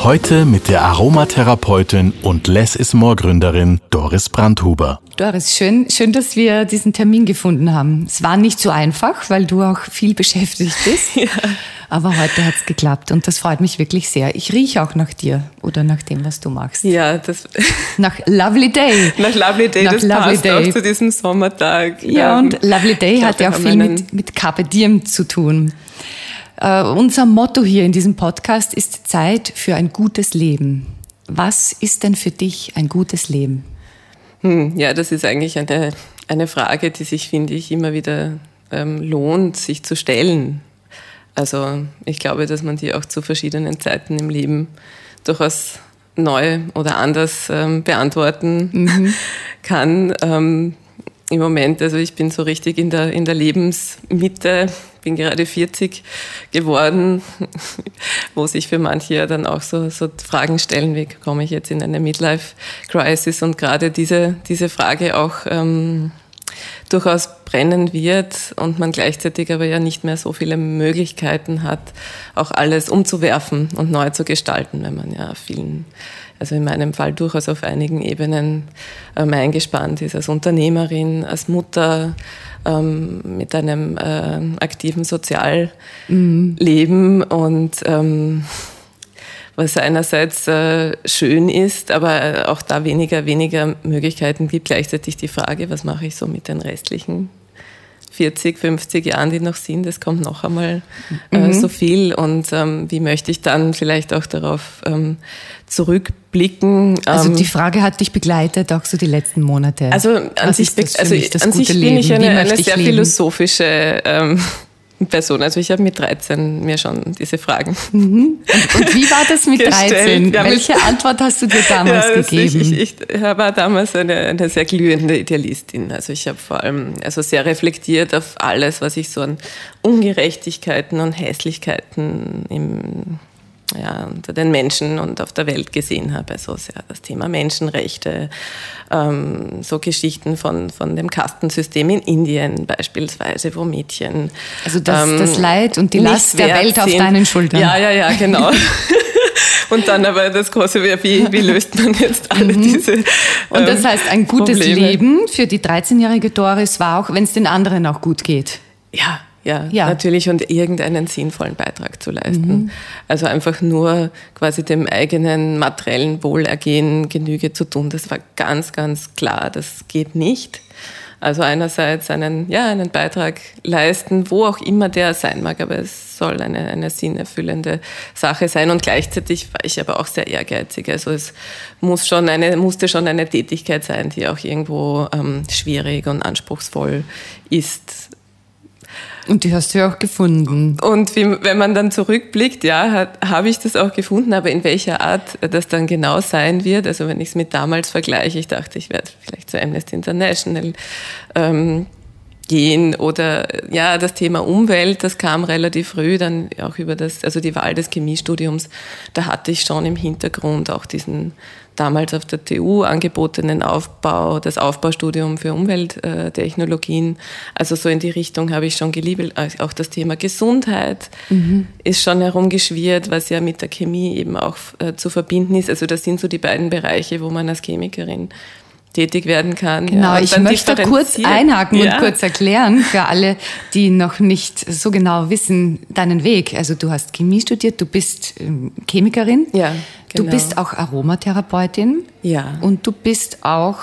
Heute mit der Aromatherapeutin und Less is More Gründerin Doris Brandhuber. Doris, schön, schön, dass wir diesen Termin gefunden haben. Es war nicht so einfach, weil du auch viel beschäftigt bist. ja. Aber heute hat es geklappt und das freut mich wirklich sehr. Ich rieche auch nach dir oder nach dem, was du machst. Ja, das. Nach Lovely Day. Nach Lovely Day, nach das Lovely passt Day. auch zu diesem Sommertag. Ja, und Lovely Day hat ja auch viel mit, mit Carpe Diem zu tun. Uh, unser Motto hier in diesem Podcast ist Zeit für ein gutes Leben. Was ist denn für dich ein gutes Leben? Hm, ja, das ist eigentlich eine, eine Frage, die sich, finde ich, immer wieder ähm, lohnt, sich zu stellen. Also ich glaube, dass man die auch zu verschiedenen Zeiten im Leben durchaus neu oder anders ähm, beantworten mhm. kann. Ähm, Im Moment, also ich bin so richtig in der, in der Lebensmitte, bin gerade 40 geworden, wo sich für manche ja dann auch so, so Fragen stellen, wie komme ich jetzt in eine Midlife-Crisis? Und gerade diese, diese Frage auch ähm, durchaus brennen wird und man gleichzeitig aber ja nicht mehr so viele Möglichkeiten hat, auch alles umzuwerfen und neu zu gestalten, wenn man ja vielen, also in meinem Fall durchaus auf einigen Ebenen ähm, eingespannt ist, als Unternehmerin, als Mutter, ähm, mit einem äh, aktiven Sozialleben mhm. und ähm, was einerseits äh, schön ist, aber auch da weniger, weniger Möglichkeiten gibt. Gleichzeitig die Frage, was mache ich so mit den restlichen 40, 50 Jahren, die noch sind, es kommt noch einmal äh, mhm. so viel und ähm, wie möchte ich dann vielleicht auch darauf ähm, zurückblicken. Also die ähm, Frage hat dich begleitet, auch so die letzten Monate. Also an sich, also an sich bin ich eine, eine sehr leben? philosophische ähm, Person. Also ich habe mit 13 mir schon diese Fragen. Mhm. Und, und, wie war das mit 13? Ja, Welche mit, Antwort hast du dir damals ja, gegeben? Ich, ich, ich, war damals eine, eine sehr glühende Idealistin. Also ich habe vor allem also sehr reflektiert auf alles, was ich so an Ungerechtigkeiten und Hässlichkeiten im ja, unter den Menschen und auf der Welt gesehen habe. Also sehr das Thema Menschenrechte, ähm, so Geschichten von, von dem Kastensystem in Indien beispielsweise, wo Mädchen. Also das, ähm, das Leid und die Last der Welt auf deinen Schultern. Ja, ja, ja, genau. und dann aber das große, wie, wie löst man jetzt alle mhm. diese ähm, Und das heißt, ein gutes Probleme. Leben für die 13-jährige Doris war auch, wenn es den anderen auch gut geht. Ja, ja, ja, natürlich und irgendeinen sinnvollen Beitrag zu leisten. Mhm. Also einfach nur quasi dem eigenen materiellen Wohlergehen Genüge zu tun, das war ganz, ganz klar, das geht nicht. Also einerseits einen, ja, einen Beitrag leisten, wo auch immer der sein mag, aber es soll eine, eine sinnerfüllende Sache sein und gleichzeitig war ich aber auch sehr ehrgeizig. Also es muss schon eine, musste schon eine Tätigkeit sein, die auch irgendwo ähm, schwierig und anspruchsvoll ist. Und die hast du ja auch gefunden. Und wie, wenn man dann zurückblickt, ja, habe ich das auch gefunden, aber in welcher Art das dann genau sein wird, also wenn ich es mit damals vergleiche, ich dachte, ich werde vielleicht zu Amnesty International ähm, gehen oder ja, das Thema Umwelt, das kam relativ früh dann auch über das, also die Wahl des Chemiestudiums, da hatte ich schon im Hintergrund auch diesen damals auf der TU angebotenen Aufbau, das Aufbaustudium für Umwelttechnologien. Also so in die Richtung habe ich schon geliebt. Auch das Thema Gesundheit mhm. ist schon herumgeschwirrt, was ja mit der Chemie eben auch äh, zu verbinden ist. Also das sind so die beiden Bereiche, wo man als Chemikerin tätig werden kann. Genau, ja, ich möchte kurz einhaken ja. und kurz erklären für alle, die noch nicht so genau wissen, deinen Weg. Also du hast Chemie studiert, du bist ähm, Chemikerin, ja, genau. du bist auch Aromatherapeutin ja. und du bist auch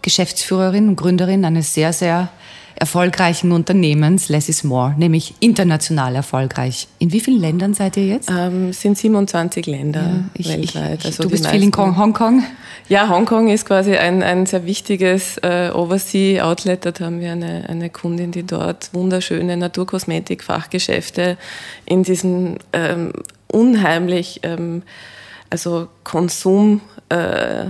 Geschäftsführerin und Gründerin eines sehr, sehr erfolgreichen Unternehmens, Less is More, nämlich international erfolgreich. In wie vielen Ländern seid ihr jetzt? Ähm, sind 27 Länder ja, ich, weltweit. Ich, also du bist viel in Hongkong? Ja, Hongkong ist quasi ein, ein sehr wichtiges äh, Oversea-Outlet. Dort haben wir eine, eine Kundin, die dort wunderschöne Naturkosmetik-Fachgeschäfte in diesen ähm, unheimlich ähm, also Konsum. Äh,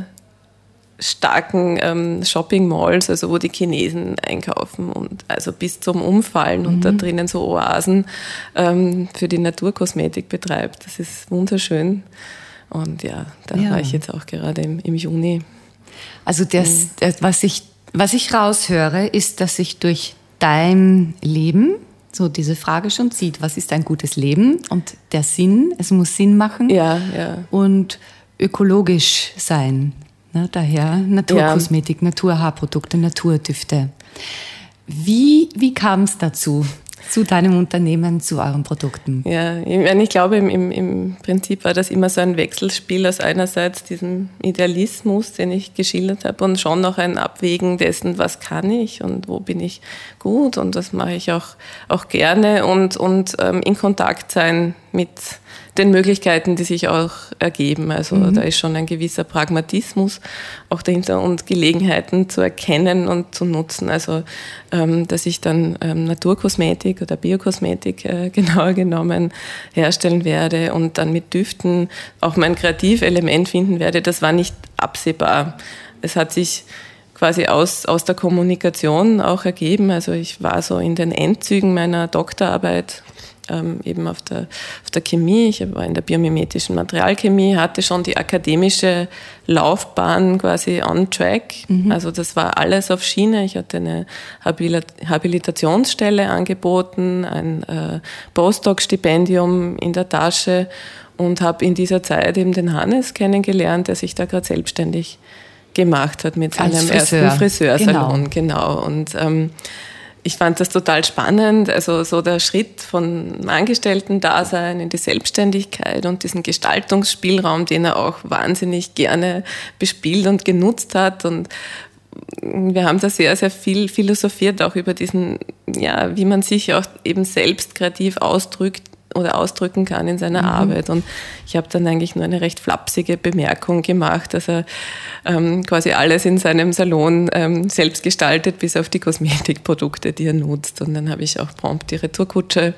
starken ähm, Shopping Malls, also wo die Chinesen einkaufen und also bis zum Umfallen mhm. und da mhm. drinnen so Oasen ähm, für die Naturkosmetik betreibt. Das ist wunderschön. Und ja, da ja. war ich jetzt auch gerade im, im Juni. Also das, mhm. das, was ich, was ich raushöre, ist, dass sich durch dein Leben so diese Frage schon zieht, was ist ein gutes Leben und der Sinn, es muss Sinn machen ja, ja. und ökologisch sein. Ne? Daher Naturkosmetik, ja. Naturhaarprodukte, Naturdüfte. Wie, wie kam es dazu? zu deinem Unternehmen, zu euren Produkten? Ja, ich, glaube, im, im, Prinzip war das immer so ein Wechselspiel aus einerseits diesem Idealismus, den ich geschildert habe, und schon noch ein Abwägen dessen, was kann ich und wo bin ich gut und das mache ich auch, auch gerne und, und ähm, in Kontakt sein mit den Möglichkeiten, die sich auch ergeben. Also mhm. da ist schon ein gewisser Pragmatismus auch dahinter und Gelegenheiten zu erkennen und zu nutzen. Also ähm, dass ich dann ähm, Naturkosmetik oder Biokosmetik äh, genauer genommen herstellen werde und dann mit Düften auch mein Kreativelement finden werde, das war nicht absehbar. Es hat sich quasi aus, aus der Kommunikation auch ergeben. Also ich war so in den Endzügen meiner Doktorarbeit ähm, eben auf der, auf der Chemie, ich war in der biomimetischen Materialchemie, hatte schon die akademische Laufbahn quasi on track. Mhm. Also das war alles auf Schiene. Ich hatte eine Habilitationsstelle angeboten, ein äh, Postdoc-Stipendium in der Tasche und habe in dieser Zeit eben den Hannes kennengelernt, der sich da gerade selbstständig gemacht hat mit seinem Friseur. ersten Friseursalon. Genau. genau. Und ähm, ich fand das total spannend, also so der Schritt von Angestellten-Dasein in die Selbstständigkeit und diesen Gestaltungsspielraum, den er auch wahnsinnig gerne bespielt und genutzt hat. Und wir haben da sehr, sehr viel philosophiert, auch über diesen, ja, wie man sich auch eben selbst kreativ ausdrückt oder ausdrücken kann in seiner mhm. Arbeit. Und ich habe dann eigentlich nur eine recht flapsige Bemerkung gemacht, dass er ähm, quasi alles in seinem Salon ähm, selbst gestaltet, bis auf die Kosmetikprodukte, die er nutzt. Und dann habe ich auch prompt die Retourkutsche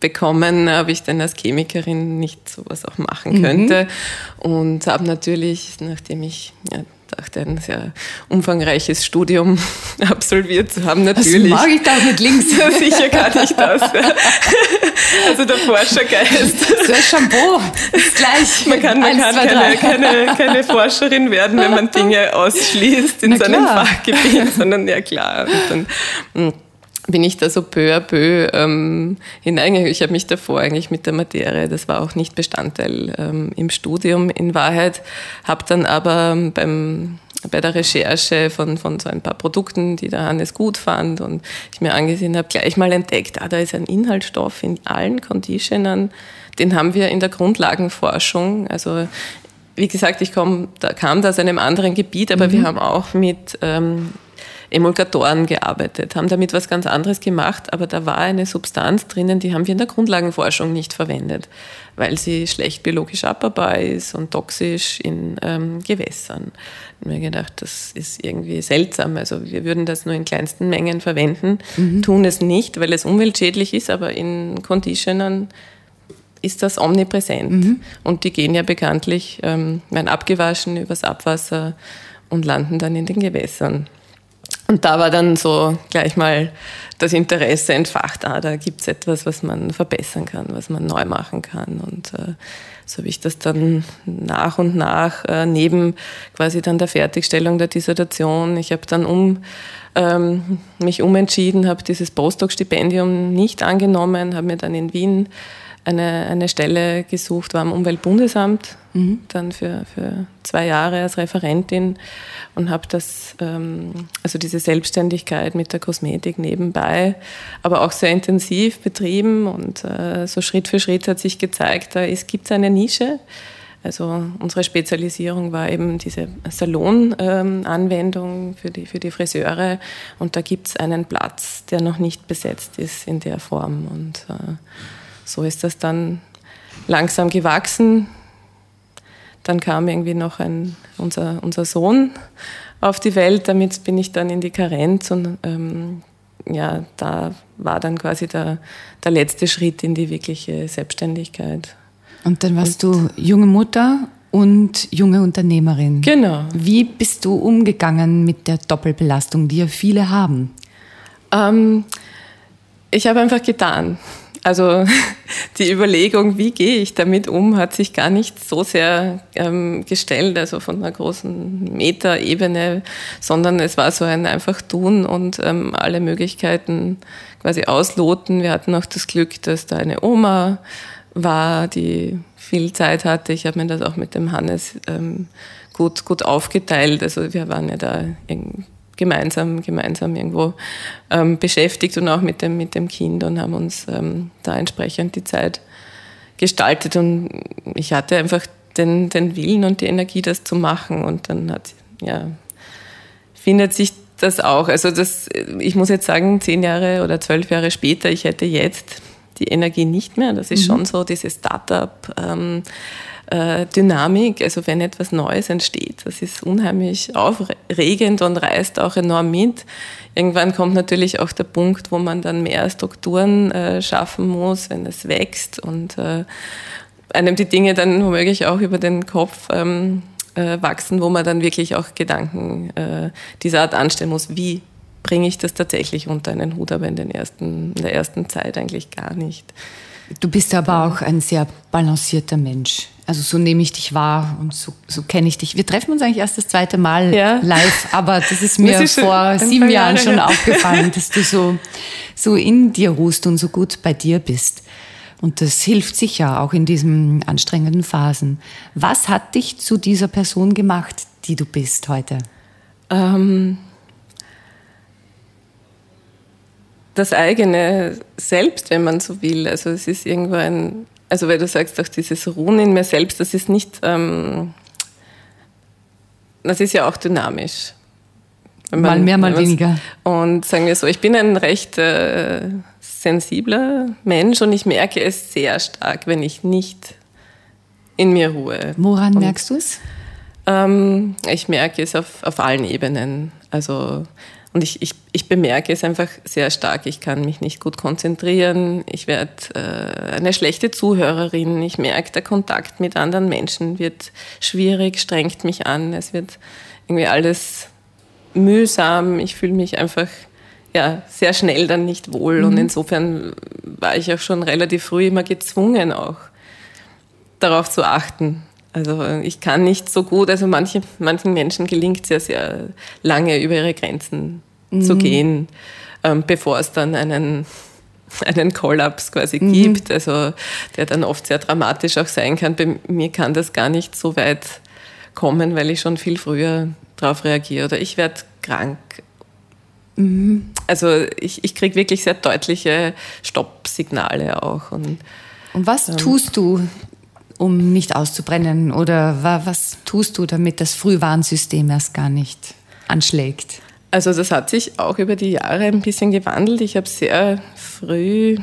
bekommen, ob ich denn als Chemikerin nicht sowas auch machen könnte. Mhm. Und habe natürlich, nachdem ich ja, dachte, ein sehr umfangreiches Studium absolviert zu haben. Natürlich. Das mag ich da mit links. Sicher kann ich das. Also der Forschergeist. So Shampoo ist gleich. Man kann, man kann keine, keine, keine, Forscherin werden, wenn man Dinge ausschließt in Na seinem klar. Fachgebiet, sondern ja klar. Und dann, hm, bin ich da so peu à peu ähm, hineingegangen. Ich habe mich davor eigentlich mit der Materie, das war auch nicht Bestandteil ähm, im Studium in Wahrheit, habe dann aber beim bei der Recherche von, von so ein paar Produkten, die der Hannes gut fand und ich mir angesehen habe, gleich mal entdeckt, ah, da ist ein Inhaltsstoff in allen Conditionern, den haben wir in der Grundlagenforschung, also wie gesagt, ich komm, da kam da aus einem anderen Gebiet, aber mhm. wir haben auch mit ähm, Emulgatoren gearbeitet, haben damit was ganz anderes gemacht, aber da war eine Substanz drinnen, die haben wir in der Grundlagenforschung nicht verwendet, weil sie schlecht biologisch abbaubar ist und toxisch in ähm, Gewässern. Ich habe mir gedacht, das ist irgendwie seltsam. Also wir würden das nur in kleinsten Mengen verwenden, mhm. tun es nicht, weil es umweltschädlich ist, aber in Conditionern ist das omnipräsent. Mhm. Und die gehen ja bekanntlich, ähm, werden abgewaschen übers Abwasser und landen dann in den Gewässern. Und da war dann so gleich mal das Interesse entfacht, ah, da gibt es etwas, was man verbessern kann, was man neu machen kann. Und äh, so habe ich das dann nach und nach äh, neben quasi dann der Fertigstellung der Dissertation, ich habe dann um, ähm, mich umentschieden, habe dieses Postdoc-Stipendium nicht angenommen, habe mir dann in Wien eine, eine Stelle gesucht, war am Umweltbundesamt, mhm. dann für, für zwei Jahre als Referentin und habe das, ähm, also diese Selbstständigkeit mit der Kosmetik nebenbei, aber auch sehr intensiv betrieben und äh, so Schritt für Schritt hat sich gezeigt, da gibt es eine Nische. Also unsere Spezialisierung war eben diese Salonanwendung ähm, für, die, für die Friseure und da gibt es einen Platz, der noch nicht besetzt ist in der Form und äh, so ist das dann langsam gewachsen. Dann kam irgendwie noch ein, unser, unser Sohn auf die Welt. Damit bin ich dann in die Karenz und ähm, ja, da war dann quasi der, der letzte Schritt in die wirkliche Selbstständigkeit. Und dann warst und, du junge Mutter und junge Unternehmerin. Genau. Wie bist du umgegangen mit der Doppelbelastung, die ja viele haben? Ähm, ich habe einfach getan. Also die Überlegung, wie gehe ich damit um, hat sich gar nicht so sehr ähm, gestellt, also von einer großen Metaebene, sondern es war so ein einfach tun und ähm, alle Möglichkeiten quasi ausloten. Wir hatten auch das Glück, dass da eine Oma war, die viel Zeit hatte. Ich habe mir das auch mit dem Hannes ähm, gut, gut aufgeteilt. Also wir waren ja da gemeinsam, gemeinsam irgendwo ähm, beschäftigt und auch mit dem, mit dem Kind und haben uns ähm, da entsprechend die Zeit gestaltet. Und ich hatte einfach den, den Willen und die Energie, das zu machen. Und dann hat, ja, findet sich das auch. Also das, ich muss jetzt sagen, zehn Jahre oder zwölf Jahre später, ich hätte jetzt die Energie nicht mehr. Das ist mhm. schon so diese Startup. Ähm, äh, Dynamik, also wenn etwas Neues entsteht, das ist unheimlich aufregend und reißt auch enorm mit. Irgendwann kommt natürlich auch der Punkt, wo man dann mehr Strukturen äh, schaffen muss, wenn es wächst und äh, einem die Dinge dann womöglich auch über den Kopf ähm, äh, wachsen, wo man dann wirklich auch Gedanken dieser Art anstellen muss, wie bringe ich das tatsächlich unter einen Hut, aber in, den ersten, in der ersten Zeit eigentlich gar nicht. Du bist aber auch ein sehr balancierter Mensch. Also so nehme ich dich wahr und so, so kenne ich dich. Wir treffen uns eigentlich erst das zweite Mal ja. live, aber das ist mir das ist vor sieben Jahren schon aufgefallen, dass du so, so in dir ruhst und so gut bei dir bist. Und das hilft sicher auch in diesen anstrengenden Phasen. Was hat dich zu dieser Person gemacht, die du bist heute? Ähm, das eigene Selbst, wenn man so will. Also es ist irgendwo ein, also weil du sagst auch dieses Ruhen in mir selbst, das ist nicht, ähm, das ist ja auch dynamisch. Man, mal mehr, mal weniger. Und sagen wir so, ich bin ein recht äh, sensibler Mensch und ich merke es sehr stark, wenn ich nicht in mir ruhe. Woran und, merkst du es? Ähm, ich merke es auf, auf allen Ebenen. Also und ich, ich, ich bemerke es einfach sehr stark. Ich kann mich nicht gut konzentrieren. Ich werde äh, eine schlechte Zuhörerin. Ich merke, der Kontakt mit anderen Menschen wird schwierig, strengt mich an. Es wird irgendwie alles mühsam. Ich fühle mich einfach ja, sehr schnell dann nicht wohl. Mhm. Und insofern war ich auch schon relativ früh immer gezwungen, auch darauf zu achten. Also ich kann nicht so gut, also manche, manchen Menschen gelingt es ja sehr lange über ihre Grenzen mhm. zu gehen, ähm, bevor es dann einen, einen Kollaps quasi mhm. gibt, also der dann oft sehr dramatisch auch sein kann. Bei mir kann das gar nicht so weit kommen, weil ich schon viel früher darauf reagiere oder ich werde krank. Mhm. Also ich, ich kriege wirklich sehr deutliche Stoppsignale auch. Und, und was ähm, tust du um nicht auszubrennen? Oder was tust du, damit das Frühwarnsystem erst gar nicht anschlägt? Also das hat sich auch über die Jahre ein bisschen gewandelt. Ich habe sehr früh,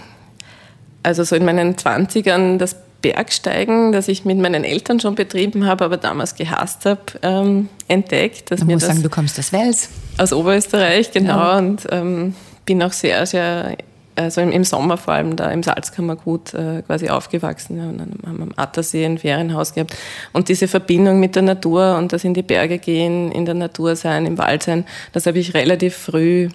also so in meinen 20ern, das Bergsteigen, das ich mit meinen Eltern schon betrieben habe, aber damals gehasst habe, ähm, entdeckt. Dass Man muss sagen, du kommst aus Wels. Aus Oberösterreich, genau. Ja. Und ähm, bin auch sehr, sehr also im, Sommer vor allem da im Salzkammergut äh, quasi aufgewachsen ja, und dann haben wir am Attersee ein Ferienhaus gehabt. Und diese Verbindung mit der Natur und das in die Berge gehen, in der Natur sein, im Wald sein, das habe ich relativ früh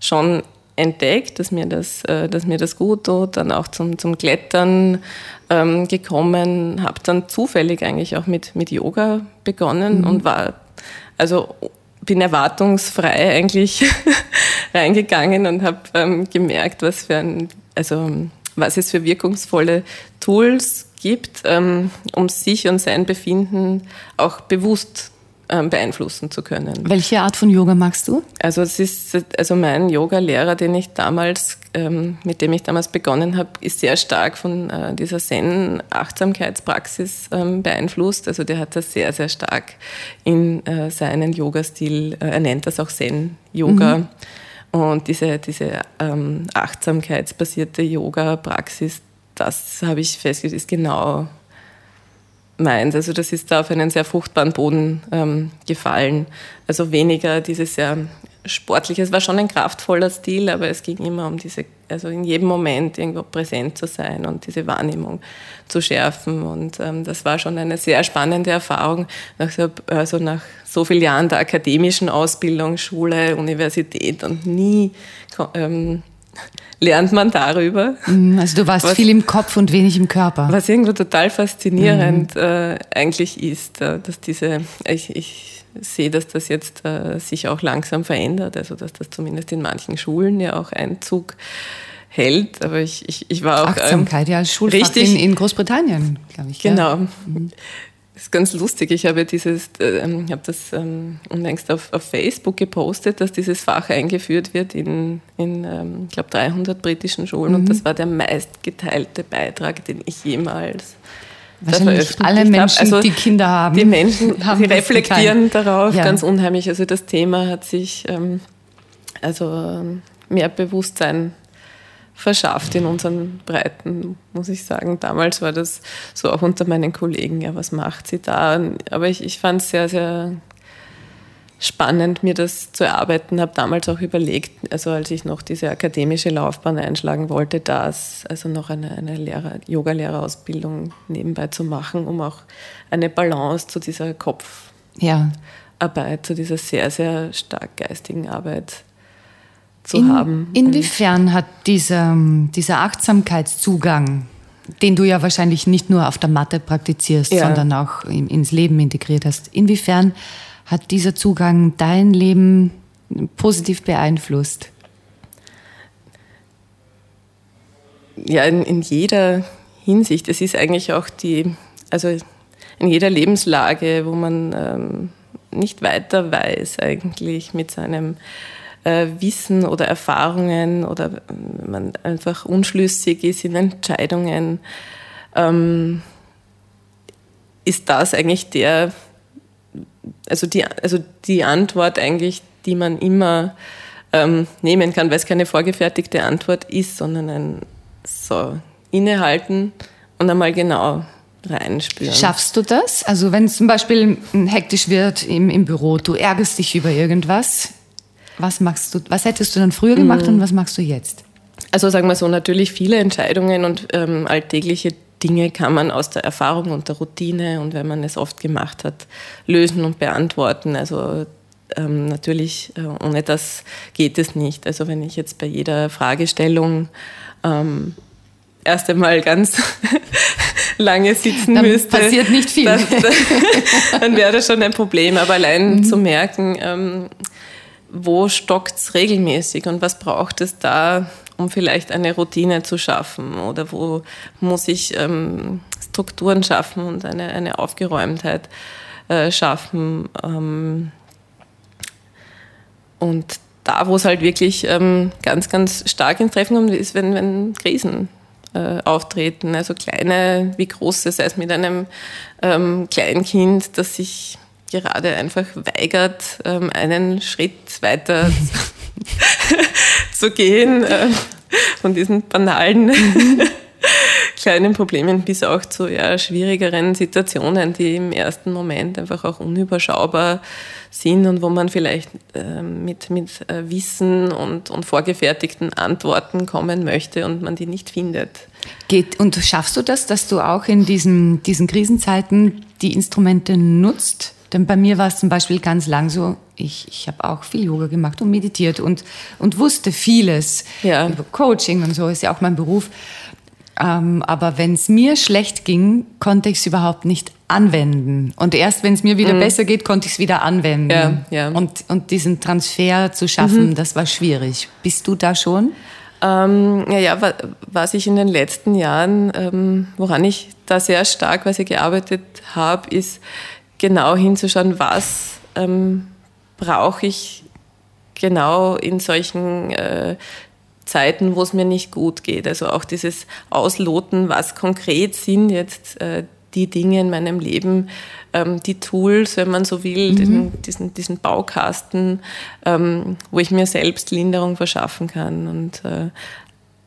schon entdeckt, dass mir das, äh, dass mir das gut tut, dann auch zum, zum Klettern ähm, gekommen, habe dann zufällig eigentlich auch mit, mit Yoga begonnen mhm. und war also bin erwartungsfrei eigentlich reingegangen und habe ähm, gemerkt, was für ein, also was es für wirkungsvolle Tools gibt, ähm, um sich und sein Befinden auch bewusst ähm, beeinflussen zu können. Welche Art von Yoga magst du? Also es ist also mein Yoga-Lehrer, den ich damals, ähm, mit dem ich damals begonnen habe, ist sehr stark von äh, dieser Zen-Achtsamkeitspraxis ähm, beeinflusst. Also der hat das sehr, sehr stark in äh, seinen Yoga-Stil. Äh, er nennt das auch Zen-Yoga. Mhm. Und diese, diese ähm, achtsamkeitsbasierte Yoga-Praxis, das habe ich festgestellt, ist genau meint. Also das ist da auf einen sehr fruchtbaren Boden ähm, gefallen. Also weniger dieses sehr sportliche, es war schon ein kraftvoller Stil, aber es ging immer um diese also in jedem Moment irgendwo präsent zu sein und diese Wahrnehmung zu schärfen. Und ähm, das war schon eine sehr spannende Erfahrung, nach so, also nach so vielen Jahren der akademischen Ausbildung, Schule, Universität und nie ähm, lernt man darüber. Mhm, also du warst was, viel im Kopf und wenig im Körper. Was irgendwo total faszinierend mhm. äh, eigentlich ist, äh, dass diese, ich, ich sehe, dass das jetzt äh, sich auch langsam verändert, also dass das zumindest in manchen Schulen ja auch Einzug hält. Aber ich, ich, ich war auch. Achtsamkeit, ähm, ja, als Schulfach richtig, in, in Großbritannien, glaube ich. Genau. Ja. Mhm. Das ist ganz lustig. Ich habe dieses, äh, habe das ähm, unlängst auf, auf, Facebook gepostet, dass dieses Fach eingeführt wird in, in ähm, ich glaube, 300 britischen Schulen. Mhm. Und das war der meistgeteilte Beitrag, den ich jemals Wahrscheinlich alle Menschen, also die Kinder haben. Die Menschen, haben sie reflektieren darauf ja. ganz unheimlich. Also das Thema hat sich ähm, also ähm, mehr Bewusstsein verschafft in unseren Breiten, muss ich sagen. Damals war das so auch unter meinen Kollegen, ja, was macht sie da? Aber ich, ich fand es sehr, sehr spannend, mir das zu erarbeiten. Habe damals auch überlegt, also als ich noch diese akademische Laufbahn einschlagen wollte, das, also noch eine, eine Lehrer, Yoga-Lehrerausbildung nebenbei zu machen, um auch eine Balance zu dieser Kopfarbeit, ja. zu dieser sehr, sehr stark geistigen Arbeit zu In, haben. Inwiefern hat dieser, dieser Achtsamkeitszugang, den du ja wahrscheinlich nicht nur auf der Matte praktizierst, ja. sondern auch ins Leben integriert hast, inwiefern hat dieser Zugang dein Leben positiv beeinflusst? Ja, in, in jeder Hinsicht. Es ist eigentlich auch die, also in jeder Lebenslage, wo man ähm, nicht weiter weiß eigentlich mit seinem äh, Wissen oder Erfahrungen oder man einfach unschlüssig ist in Entscheidungen, ähm, ist das eigentlich der, also die, also die Antwort eigentlich, die man immer ähm, nehmen kann, weil es keine vorgefertigte Antwort ist, sondern ein so innehalten und einmal genau reinspüren. Schaffst du das? Also wenn es zum Beispiel hektisch wird im, im Büro, du ärgerst dich über irgendwas, was machst du, was hättest du dann früher gemacht mhm. und was machst du jetzt? Also sagen wir so, natürlich viele Entscheidungen und ähm, alltägliche Dinge kann man aus der Erfahrung und der Routine und wenn man es oft gemacht hat, lösen und beantworten. Also ähm, natürlich, äh, ohne das geht es nicht. Also wenn ich jetzt bei jeder Fragestellung ähm, erst einmal ganz lange sitzen dann müsste. Passiert nicht viel. Das, dann wäre das schon ein Problem. Aber allein mhm. zu merken, ähm, wo stockt es regelmäßig und was braucht es da, um vielleicht eine Routine zu schaffen oder wo muss ich ähm, Strukturen schaffen und eine, eine Aufgeräumtheit äh, schaffen. Ähm, und da, wo es halt wirklich ähm, ganz, ganz stark ins Treffen kommt, ist, wenn, wenn Krisen äh, auftreten. Also kleine wie große, sei es mit einem ähm, Kleinkind, das sich gerade einfach weigert, ähm, einen Schritt weiter zu gehen, äh, von diesen banalen kleinen Problemen bis auch zu eher schwierigeren Situationen, die im ersten Moment einfach auch unüberschaubar sind und wo man vielleicht äh, mit, mit äh, Wissen und, und vorgefertigten Antworten kommen möchte und man die nicht findet. Geht, und schaffst du das, dass du auch in diesen, diesen Krisenzeiten die Instrumente nutzt? Denn bei mir war es zum Beispiel ganz lang so, ich, ich habe auch viel Yoga gemacht und meditiert und, und wusste vieles ja. über Coaching und so, ist ja auch mein Beruf. Ähm, aber wenn es mir schlecht ging, konnte ich es überhaupt nicht anwenden. Und erst wenn es mir wieder mhm. besser geht, konnte ich es wieder anwenden. Ja, ja. Und, und diesen Transfer zu schaffen, mhm. das war schwierig. Bist du da schon? Ähm, ja, ja, was ich in den letzten Jahren, ähm, woran ich da sehr stark was ich gearbeitet habe, ist genau hinzuschauen, was ähm, brauche ich genau in solchen äh, Zeiten, wo es mir nicht gut geht. Also auch dieses Ausloten, was konkret sind jetzt äh, die Dinge in meinem Leben, ähm, die Tools, wenn man so will, mhm. den, diesen, diesen Baukasten, ähm, wo ich mir selbst Linderung verschaffen kann. Und äh,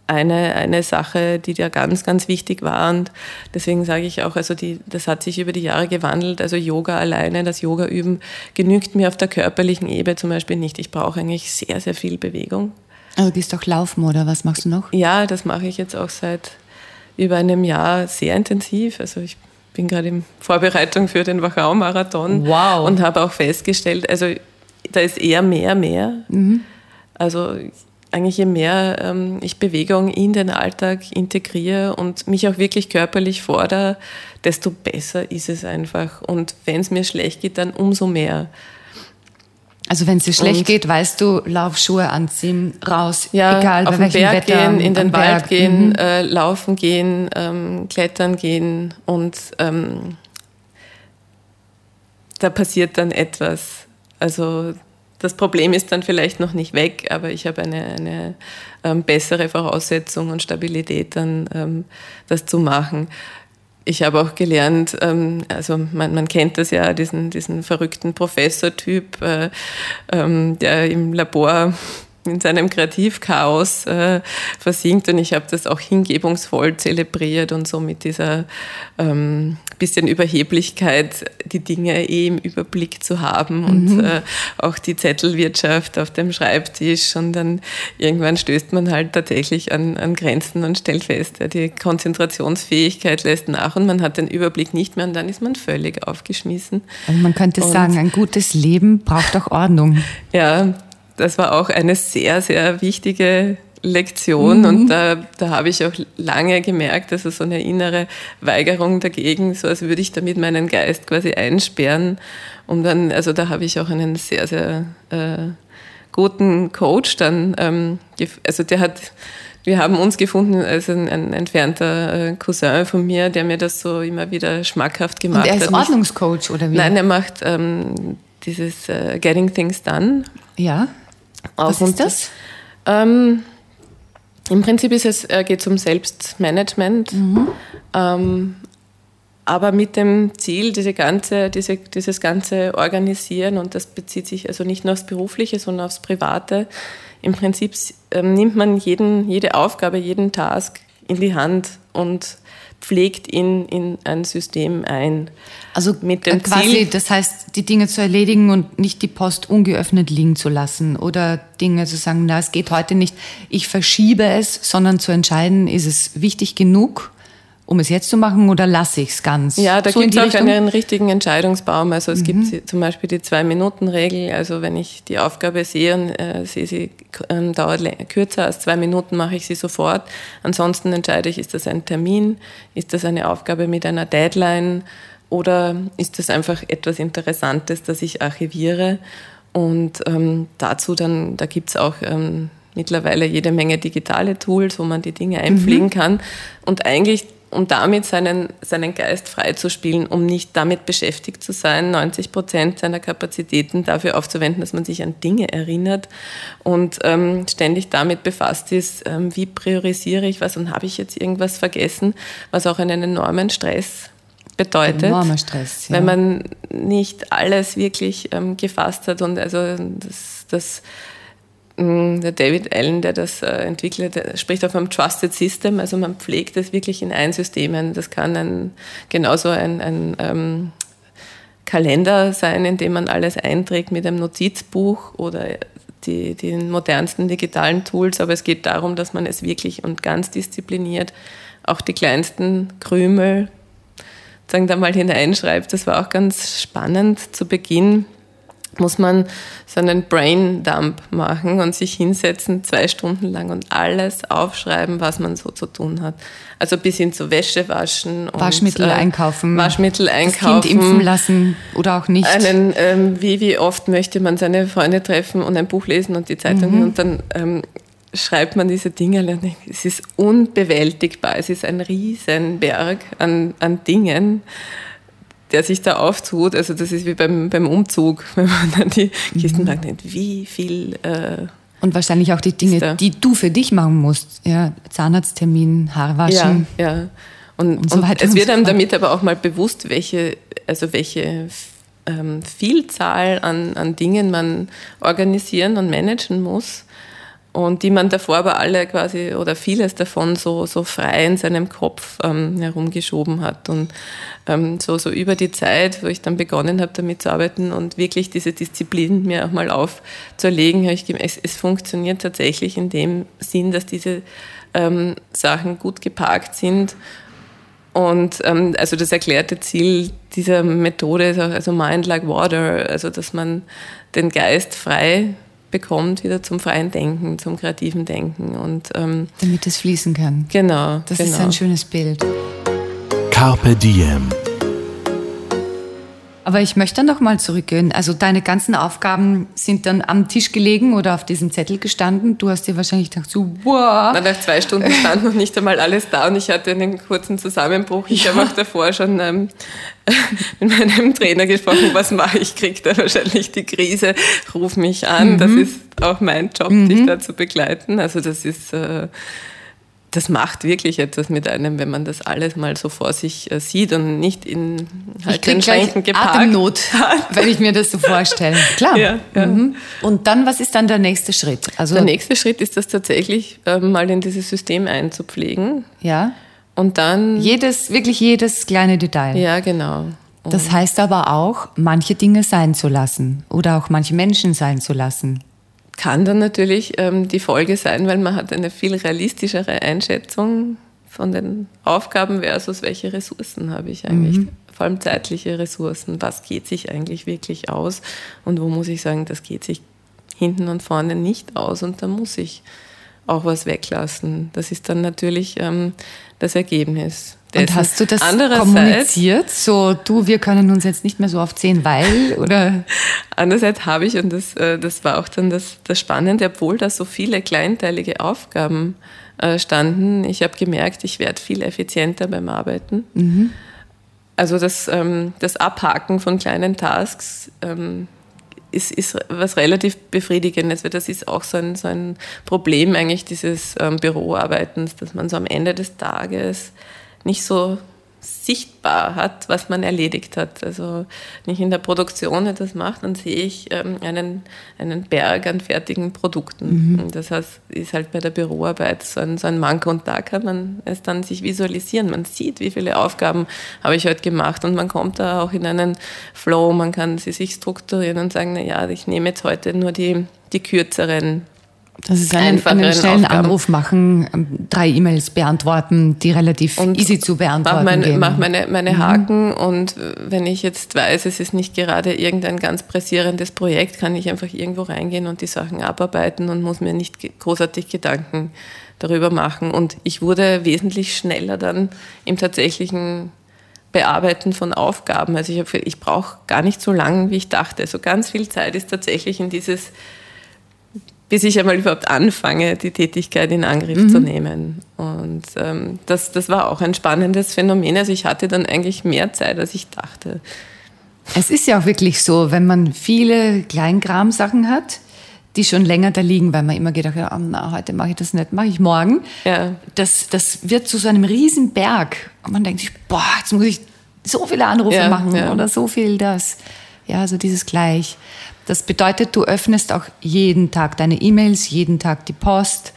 eine, eine Sache, die da ganz, ganz wichtig war. Und deswegen sage ich auch, also die, das hat sich über die Jahre gewandelt. Also Yoga alleine, das Yoga üben, genügt mir auf der körperlichen Ebene zum Beispiel nicht. Ich brauche eigentlich sehr, sehr viel Bewegung. Also gehst du auch laufen oder was machst du noch? Ja, das mache ich jetzt auch seit über einem Jahr sehr intensiv. Also ich bin gerade in Vorbereitung für den Wachau-Marathon wow. und habe auch festgestellt, also da ist eher mehr, mehr. Mhm. Also eigentlich je mehr ähm, ich Bewegung in den Alltag integriere und mich auch wirklich körperlich fordere, desto besser ist es einfach. Und wenn es mir schlecht geht, dann umso mehr. Also wenn es dir schlecht und geht, weißt du, Laufschuhe anziehen, raus, ja, egal auf bei welchem Berg Wetter, gehen, in den Wald Berg. gehen, mhm. äh, laufen gehen, ähm, klettern gehen und ähm, da passiert dann etwas. Also das Problem ist dann vielleicht noch nicht weg, aber ich habe eine, eine ähm, bessere Voraussetzung und Stabilität dann, ähm, das zu machen. Ich habe auch gelernt, ähm, also man, man, kennt das ja, diesen, diesen verrückten Professortyp, äh, ähm, der im Labor in seinem Kreativchaos äh, versinkt und ich habe das auch hingebungsvoll zelebriert und so mit dieser ähm, bisschen Überheblichkeit, die Dinge eh im Überblick zu haben mhm. und äh, auch die Zettelwirtschaft auf dem Schreibtisch und dann irgendwann stößt man halt tatsächlich an, an Grenzen und stellt fest, ja, die Konzentrationsfähigkeit lässt nach und man hat den Überblick nicht mehr und dann ist man völlig aufgeschmissen. Also man könnte und, sagen, ein gutes Leben braucht auch Ordnung. Ja, das war auch eine sehr, sehr wichtige Lektion mhm. und da, da habe ich auch lange gemerkt, dass es so eine innere Weigerung dagegen, so als würde ich damit meinen Geist quasi einsperren. Und dann, also da habe ich auch einen sehr, sehr äh, guten Coach dann, ähm, also der hat, wir haben uns gefunden als ein, ein, entfernter äh, Cousin von mir, der mir das so immer wieder schmackhaft gemacht hat. Er ist hat. Ordnungscoach oder wie? Nein, er macht ähm, dieses äh, Getting Things Done. Ja. Was ist das? Ähm, Im Prinzip ist es, äh, geht es um Selbstmanagement, mhm. ähm, aber mit dem Ziel, diese ganze, diese, dieses ganze Organisieren, und das bezieht sich also nicht nur aufs Berufliche, sondern aufs Private. Im Prinzip ähm, nimmt man jeden, jede Aufgabe, jeden Task in die Hand und pflegt ihn in ein System ein. Also mit dem quasi, Ziel, das heißt, die Dinge zu erledigen und nicht die Post ungeöffnet liegen zu lassen oder Dinge zu sagen, na, es geht heute nicht, ich verschiebe es, sondern zu entscheiden, ist es wichtig genug um es jetzt zu machen oder lasse ich es ganz? Ja, da so gibt es auch Richtung? einen richtigen Entscheidungsbaum. Also es mhm. gibt zum Beispiel die Zwei-Minuten-Regel. Also wenn ich die Aufgabe sehe und äh, sehe, sie äh, dauert kürzer als zwei Minuten, mache ich sie sofort. Ansonsten entscheide ich, ist das ein Termin, ist das eine Aufgabe mit einer Deadline oder ist das einfach etwas Interessantes, das ich archiviere. Und ähm, dazu dann, da gibt es auch ähm, mittlerweile jede Menge digitale Tools, wo man die Dinge einpflegen mhm. kann. Und eigentlich um damit seinen, seinen Geist freizuspielen, um nicht damit beschäftigt zu sein, 90 Prozent seiner Kapazitäten dafür aufzuwenden, dass man sich an Dinge erinnert und ähm, ständig damit befasst ist, ähm, wie priorisiere ich was und habe ich jetzt irgendwas vergessen, was auch einen enormen Stress bedeutet. Enormer Stress, ja. Wenn man nicht alles wirklich ähm, gefasst hat und also das, das der David Allen, der das äh, entwickelt, der spricht auch vom Trusted System, also man pflegt es wirklich in ein System. Das kann ein, genauso ein, ein ähm, Kalender sein, in dem man alles einträgt mit einem Notizbuch oder die, den modernsten digitalen Tools, aber es geht darum, dass man es wirklich und ganz diszipliniert auch die kleinsten Krümel sagen da mal hineinschreibt. Das war auch ganz spannend zu Beginn muss man so einen Brain Dump machen und sich hinsetzen, zwei Stunden lang und alles aufschreiben, was man so zu tun hat. Also bis hin zu Wäsche waschen. Und, Waschmittel äh, einkaufen. Waschmittel einkaufen. Das kind impfen lassen oder auch nicht. Einen, ähm, wie, wie oft möchte man seine Freunde treffen und ein Buch lesen und die Zeitung mhm. und dann ähm, schreibt man diese Dinge. Es ist unbewältigbar. Es ist ein Riesenberg an, an Dingen der sich da auftut. Also das ist wie beim, beim Umzug, wenn man dann die Kisten mhm. nimmt. Wie viel... Äh, und wahrscheinlich auch die Dinge, die du für dich machen musst. Ja, Zahnarzttermin, Haarwaschen. Ja, ja. Und, und, so und es wird einem damit aber auch mal bewusst, welche, also welche ähm, Vielzahl an, an Dingen man organisieren und managen muss. Und die man davor aber alle quasi oder vieles davon so, so frei in seinem Kopf ähm, herumgeschoben hat. Und ähm, so, so über die Zeit, wo ich dann begonnen habe, damit zu arbeiten und wirklich diese Disziplin mir auch mal aufzuerlegen, habe ich gemerkt, es, es funktioniert tatsächlich in dem Sinn, dass diese ähm, Sachen gut geparkt sind. Und ähm, also das erklärte Ziel dieser Methode ist auch also Mind like Water, also dass man den Geist frei bekommt, wieder zum freien Denken, zum kreativen Denken. Und, ähm, Damit es fließen kann. Genau. Das genau. ist ein schönes Bild. Carpe Diem. Aber ich möchte noch mal zurückgehen. Also deine ganzen Aufgaben sind dann am Tisch gelegen oder auf diesem Zettel gestanden. Du hast dir wahrscheinlich gedacht, so, wow. Na, nach zwei Stunden stand noch nicht einmal alles da und ich hatte einen kurzen Zusammenbruch. Ich ja. habe auch davor schon ähm, mit meinem Trainer gesprochen, was mache ich, kriegt er wahrscheinlich die Krise, ruf mich an. Mhm. Das ist auch mein Job, mhm. dich da zu begleiten. Also das ist... Äh, das macht wirklich etwas mit einem, wenn man das alles mal so vor sich äh, sieht und nicht in halt den Schränken geparkt Atemnot, wenn ich mir das so vorstelle. Klar. Ja, ja. Mhm. Und dann, was ist dann der nächste Schritt? Also der nächste Schritt ist das tatsächlich äh, mal in dieses System einzupflegen. Ja. Und dann. Jedes, wirklich jedes kleine Detail. Ja, genau. Und das heißt aber auch, manche Dinge sein zu lassen oder auch manche Menschen sein zu lassen kann dann natürlich ähm, die Folge sein, weil man hat eine viel realistischere Einschätzung von den Aufgaben versus welche Ressourcen habe ich eigentlich. Mhm. Vor allem zeitliche Ressourcen. Was geht sich eigentlich wirklich aus? Und wo muss ich sagen, das geht sich hinten und vorne nicht aus und da muss ich auch was weglassen. Das ist dann natürlich ähm, das Ergebnis. Und hast du das kommuniziert? So, du, wir können uns jetzt nicht mehr so oft sehen, weil, oder? Andererseits habe ich, und das, äh, das war auch dann das, das Spannende, obwohl da so viele kleinteilige Aufgaben äh, standen, ich habe gemerkt, ich werde viel effizienter beim Arbeiten. Mhm. Also das, ähm, das Abhaken von kleinen Tasks ähm, ist, ist was relativ Befriedigendes, weil das ist auch so ein, so ein Problem eigentlich dieses ähm, Büroarbeitens, dass man so am Ende des Tages nicht so sichtbar hat, was man erledigt hat. Also wenn ich in der Produktion etwas mache, dann sehe ich ähm, einen, einen Berg an fertigen Produkten. Mhm. Das heißt, ist halt bei der Büroarbeit so ein, so ein Manko und da kann man es dann sich visualisieren. Man sieht, wie viele Aufgaben habe ich heute gemacht und man kommt da auch in einen Flow, man kann sie sich strukturieren und sagen, naja, ich nehme jetzt heute nur die, die kürzeren das ist einen, einen schnellen Aufgaben. Anruf machen, ähm, drei E-Mails beantworten, die relativ und easy zu beantworten mach meine, gehen. Mach meine, meine mhm. Haken und wenn ich jetzt weiß, es ist nicht gerade irgendein ganz pressierendes Projekt, kann ich einfach irgendwo reingehen und die Sachen abarbeiten und muss mir nicht großartig Gedanken darüber machen. Und ich wurde wesentlich schneller dann im tatsächlichen Bearbeiten von Aufgaben. Also ich, ich brauche gar nicht so lange, wie ich dachte. Also ganz viel Zeit ist tatsächlich in dieses bis ich einmal überhaupt anfange, die Tätigkeit in Angriff mhm. zu nehmen. Und ähm, das, das war auch ein spannendes Phänomen. Also ich hatte dann eigentlich mehr Zeit, als ich dachte. Es ist ja auch wirklich so, wenn man viele Kleinkram-Sachen hat, die schon länger da liegen, weil man immer gedacht hat, oh, na, heute mache ich das nicht, mache ich morgen. Ja. Das, das wird zu so einem riesen Berg. Und man denkt sich, boah, jetzt muss ich so viele Anrufe ja, machen ja. oder so viel das. Ja, also dieses gleich. Das bedeutet, du öffnest auch jeden Tag deine E-Mails, jeden Tag die Post.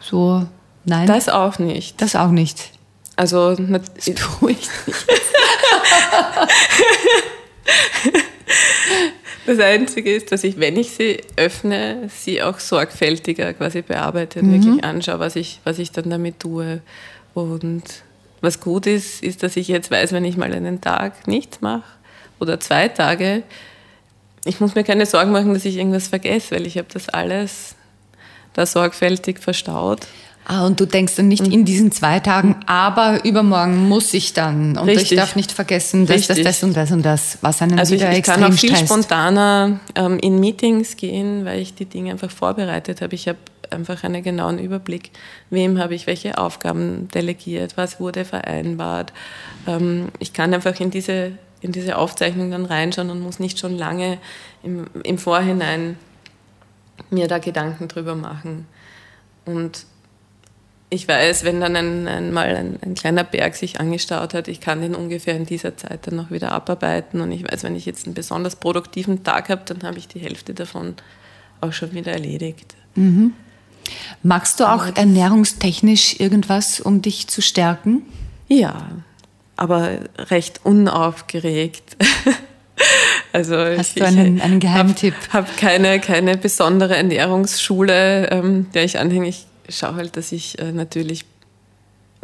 So, nein? Das auch nicht. Das auch nicht. Also, das beruhigt mich. Das Einzige ist, dass ich, wenn ich sie öffne, sie auch sorgfältiger quasi bearbeite, mhm. wirklich anschaue, was ich, was ich dann damit tue. Und was gut ist, ist, dass ich jetzt weiß, wenn ich mal einen Tag nichts mache oder zwei Tage, ich muss mir keine Sorgen machen, dass ich irgendwas vergesse, weil ich habe das alles da sorgfältig verstaut. Ah, und du denkst dann nicht in diesen zwei Tagen, aber übermorgen muss ich dann. Und Richtig. ich darf nicht vergessen, dass das, das und das und das, was einen also wieder ich, ich kann auch viel stresst. spontaner ähm, in Meetings gehen, weil ich die Dinge einfach vorbereitet habe. Ich habe einfach einen genauen Überblick, wem habe ich welche Aufgaben delegiert, was wurde vereinbart. Ähm, ich kann einfach in diese in diese Aufzeichnung dann reinschauen und muss nicht schon lange im, im Vorhinein mir da Gedanken drüber machen. Und ich weiß, wenn dann ein, einmal ein, ein, kleiner Berg sich angestaut hat, ich kann den ungefähr in dieser Zeit dann noch wieder abarbeiten. Und ich weiß, wenn ich jetzt einen besonders produktiven Tag habe, dann habe ich die Hälfte davon auch schon wieder erledigt. Mhm. Magst du auch ernährungstechnisch irgendwas, um dich zu stärken? Ja, aber recht unaufgeregt. also Hast ich, du einen, einen Geheimtipp? Ich habe hab keine, keine besondere Ernährungsschule, ähm, der ich anhänge. Ich schaue halt, dass ich äh, natürlich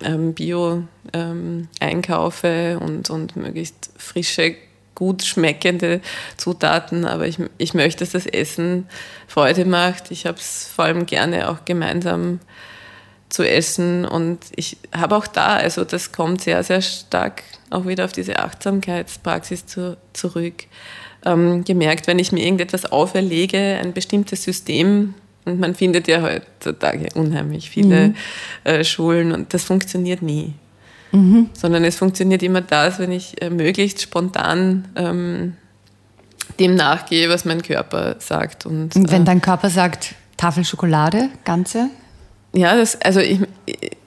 ähm, Bio ähm, einkaufe und, und möglichst frische gut schmeckende Zutaten, aber ich, ich möchte, dass das Essen Freude macht. Ich habe es vor allem gerne auch gemeinsam zu essen und ich habe auch da, also das kommt sehr, sehr stark auch wieder auf diese Achtsamkeitspraxis zu, zurück, ähm, gemerkt, wenn ich mir irgendetwas auferlege, ein bestimmtes System, und man findet ja heutzutage unheimlich viele mhm. äh, Schulen und das funktioniert nie. Mhm. Sondern es funktioniert immer das, wenn ich äh, möglichst spontan ähm, dem nachgehe, was mein Körper sagt. Und, Und wenn äh, dein Körper sagt, Tafel Schokolade, ganze? Ja, das, also ich,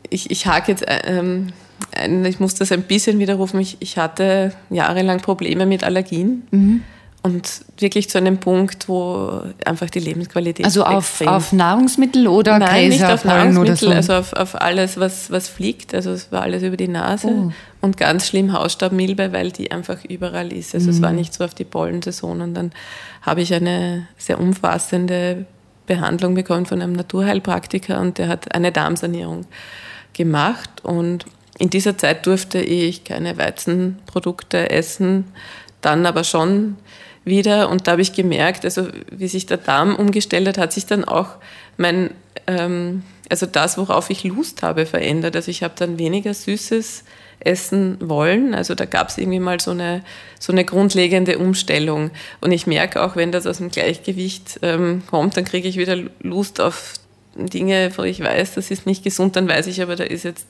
ich, ich hake jetzt, ähm, ein, ich muss das ein bisschen widerrufen. Ich, ich hatte jahrelang Probleme mit Allergien. Mhm. Und wirklich zu einem Punkt, wo einfach die Lebensqualität Also auf, auf Nahrungsmittel oder Nein, nicht auf Nahrungsmittel, so. also auf, auf alles, was, was fliegt. Also es war alles über die Nase. Oh. Und ganz schlimm Hausstaubmilbe, weil die einfach überall ist. Also mhm. es war mhm. nicht so auf die Pollensaison. Und dann habe ich eine sehr umfassende Behandlung bekommen von einem Naturheilpraktiker und der hat eine Darmsanierung gemacht. Und in dieser Zeit durfte ich keine Weizenprodukte essen, dann aber schon wieder. Und da habe ich gemerkt, also wie sich der Darm umgestellt hat, hat sich dann auch mein, ähm, also das, worauf ich Lust habe, verändert. Also ich habe dann weniger Süßes essen wollen. Also da gab es irgendwie mal so eine, so eine grundlegende Umstellung. Und ich merke auch, wenn das aus dem Gleichgewicht ähm, kommt, dann kriege ich wieder Lust auf Dinge, wo ich weiß, das ist nicht gesund, dann weiß ich aber, da ist jetzt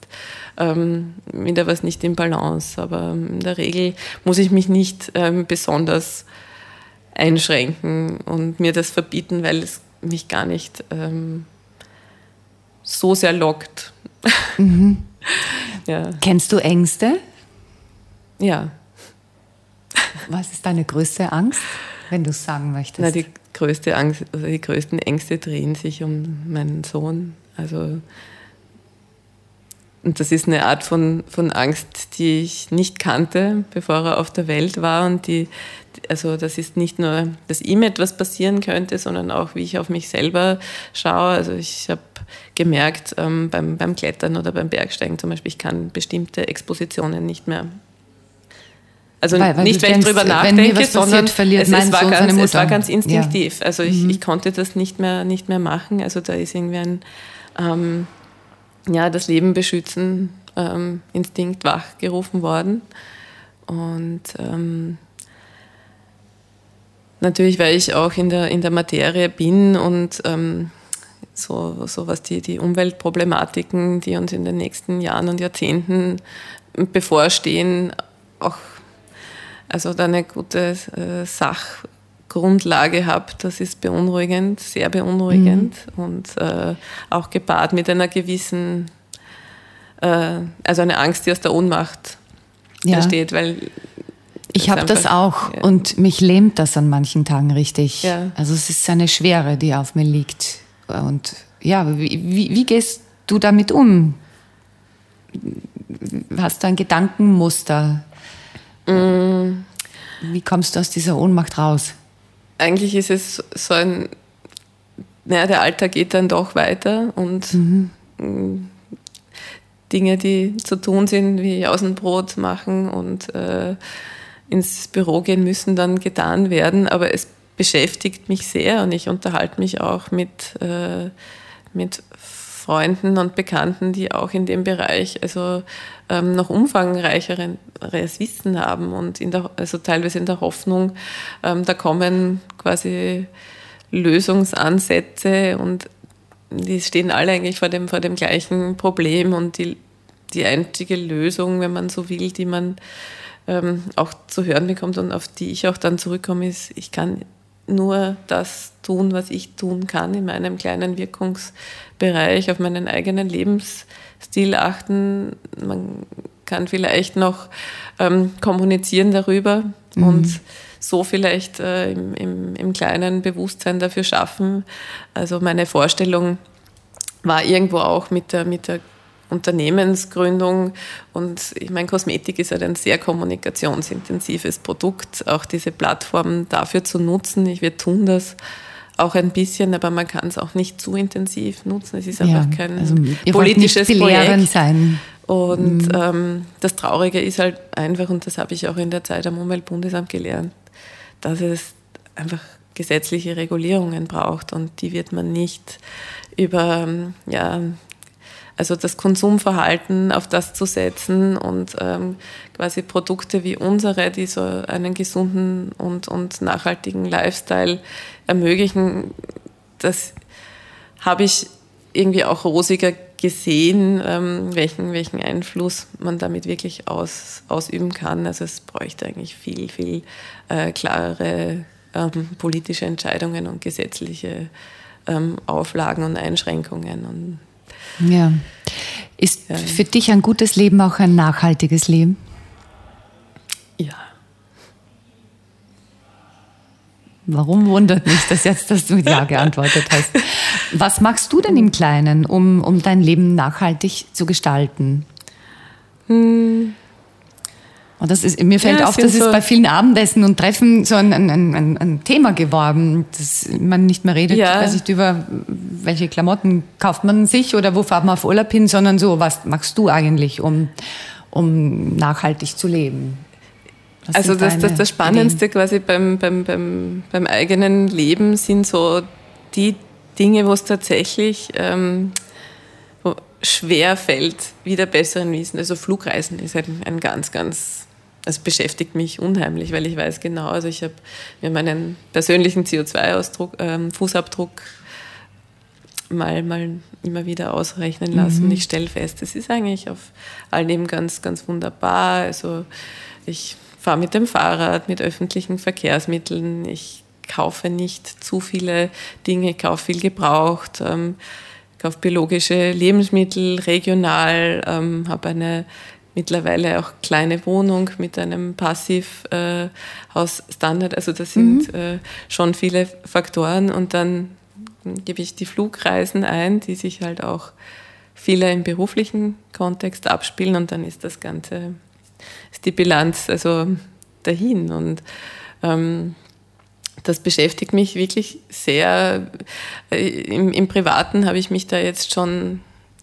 ähm, wieder was nicht im Balance. Aber in der Regel muss ich mich nicht ähm, besonders einschränken und mir das verbieten, weil es mich gar nicht ähm, so sehr lockt. Mhm. ja. Kennst du Ängste? Ja. Was ist deine größte Angst, wenn du es sagen möchtest? Na, die größte Angst, also die größten Ängste drehen sich um meinen Sohn. Also und das ist eine Art von, von Angst, die ich nicht kannte, bevor er auf der Welt war. Und die, also das ist nicht nur, dass ihm etwas passieren könnte, sondern auch, wie ich auf mich selber schaue. Also ich habe gemerkt, ähm, beim, beim Klettern oder beim Bergsteigen zum Beispiel, ich kann bestimmte Expositionen nicht mehr also weil, weil nicht, wenn ich drüber nachdenke, sondern passiert, es, es, war ganz, es, war ganz, instinktiv. Ja. Also ich, mhm. ich, konnte das nicht mehr, nicht mehr machen. Also da ist irgendwie ein, ähm, ja, das Leben beschützen ähm, Instinkt wachgerufen worden. Und ähm, natürlich, weil ich auch in der, in der Materie bin und ähm, so, so was die, die Umweltproblematiken, die uns in den nächsten Jahren und Jahrzehnten bevorstehen, auch also da eine gute äh, Sachgrundlage habe, das ist beunruhigend, sehr beunruhigend mhm. und äh, auch gepaart mit einer gewissen, äh, also eine Angst, die aus der Ohnmacht ja. entsteht, weil ich habe das auch ja. und mich lähmt das an manchen Tagen richtig. Ja. Also es ist eine Schwere, die auf mir liegt. Und ja, wie, wie, wie gehst du damit um? Hast du ein Gedankenmuster? Mm. Wie kommst du aus dieser Ohnmacht raus? Eigentlich ist es so ein, naja, der Alltag geht dann doch weiter und mhm. Mm, Dinge, die zu tun sind, wie Außenbrot machen und äh, ins Büro gehen müssen, dann getan werden. Aber es beschäftigt mich sehr und ich unterhalte mich auch mit, äh, mit Freunden und Bekannten, die auch in dem Bereich also ähm, noch umfangreicheres Wissen haben und in der, also teilweise in der Hoffnung, ähm, da kommen quasi Lösungsansätze und die stehen alle eigentlich vor dem, vor dem gleichen Problem und die, die einzige Lösung, wenn man so will, die man ähm, auch zu hören bekommt und auf die ich auch dann zurückkomme, ist, ich kann nur das tun, was ich tun kann in meinem kleinen Wirkungsbereich, auf meinen eigenen Lebensstil achten. Man kann vielleicht noch ähm, kommunizieren darüber mhm. und so vielleicht äh, im, im, im, kleinen Bewusstsein dafür schaffen. Also meine Vorstellung war irgendwo auch mit der, mit der Unternehmensgründung und ich meine, Kosmetik ist halt ein sehr kommunikationsintensives Produkt, auch diese Plattform dafür zu nutzen. Ich, wir tun das auch ein bisschen, aber man kann es auch nicht zu intensiv nutzen. Es ist einfach ja, kein also politisches Projekt. Sein. Und mhm. ähm, das Traurige ist halt einfach, und das habe ich auch in der Zeit am Umweltbundesamt gelernt, dass es einfach gesetzliche Regulierungen braucht und die wird man nicht über ja, also das Konsumverhalten auf das zu setzen und ähm, quasi Produkte wie unsere, die so einen gesunden und, und nachhaltigen Lifestyle ermöglichen, das habe ich irgendwie auch rosiger gesehen, ähm, welchen, welchen Einfluss man damit wirklich aus, ausüben kann. Also es bräuchte eigentlich viel, viel äh, klarere ähm, politische Entscheidungen und gesetzliche ähm, Auflagen und Einschränkungen. Und ja. Ist ja. für dich ein gutes Leben auch ein nachhaltiges Leben? Ja. Warum wundert mich das jetzt, dass du mit Ja geantwortet hast? Was machst du denn im Kleinen, um, um dein Leben nachhaltig zu gestalten? Hm. Und das ist, mir fällt ja, auf, das ist so bei vielen Abendessen und Treffen so ein, ein, ein, ein, Thema geworden, dass man nicht mehr redet, ja. weiß nicht über welche Klamotten kauft man sich oder wo fahrt man auf Urlaub hin, sondern so, was machst du eigentlich, um, um nachhaltig zu leben? Was also das, das, das Spannendste Ideen? quasi beim, beim, beim, beim eigenen Leben sind so die Dinge, wo es tatsächlich ähm, schwer fällt, wieder besseren Wissen. Also Flugreisen ist ein, ein ganz, ganz das beschäftigt mich unheimlich, weil ich weiß genau, also ich habe mir meinen persönlichen CO2-Fußabdruck ähm, mal, mal immer wieder ausrechnen lassen. Mhm. Ich stelle fest, es ist eigentlich auf allen eben ganz, ganz wunderbar. Also ich fahre mit dem Fahrrad, mit öffentlichen Verkehrsmitteln. Ich kaufe nicht zu viele Dinge, ich kaufe viel gebraucht, ähm, kaufe biologische Lebensmittel regional, ähm, habe eine mittlerweile auch kleine Wohnung mit einem Passivhausstandard. Äh, also das sind mhm. äh, schon viele Faktoren. Und dann gebe ich die Flugreisen ein, die sich halt auch viele im beruflichen Kontext abspielen und dann ist das Ganze, ist die Bilanz also dahin. Und ähm, das beschäftigt mich wirklich sehr. Äh, Im, Im, Privaten habe ich mich da jetzt schon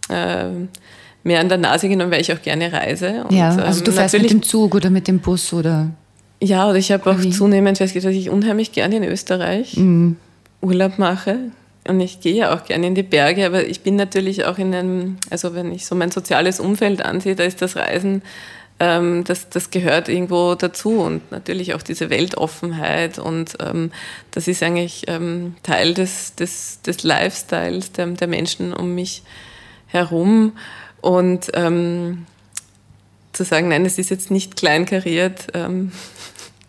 äh, mehr an der Nase genommen, weil ich auch gerne reise. Und, ja, also du ähm, fährst mit dem Zug oder mit dem Bus oder? Ja, oder ich habe auch wie? zunehmend festgestellt, dass ich unheimlich gerne in Österreich mhm. Urlaub mache. Und ich gehe ja auch gerne in die Berge, aber ich bin natürlich auch in einem, also wenn ich so mein soziales Umfeld ansehe, da ist das Reisen, ähm, das, das gehört irgendwo dazu und natürlich auch diese Weltoffenheit und ähm, das ist eigentlich ähm, Teil des, des, des Lifestyles der, der Menschen um mich herum. Und ähm, zu sagen, nein, es ist jetzt nicht kleinkariert, ähm,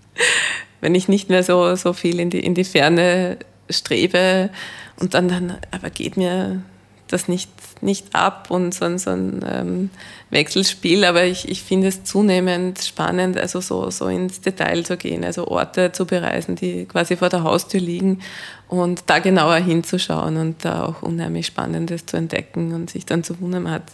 wenn ich nicht mehr so, so viel in die, in die Ferne strebe und dann, dann aber geht mir das nicht, nicht ab und so ein, so ein ähm, Wechselspiel, aber ich, ich finde es zunehmend spannend, also so, so ins Detail zu gehen, also Orte zu bereisen, die quasi vor der Haustür liegen und da genauer hinzuschauen und da auch unheimlich Spannendes zu entdecken und sich dann zu wundern, hat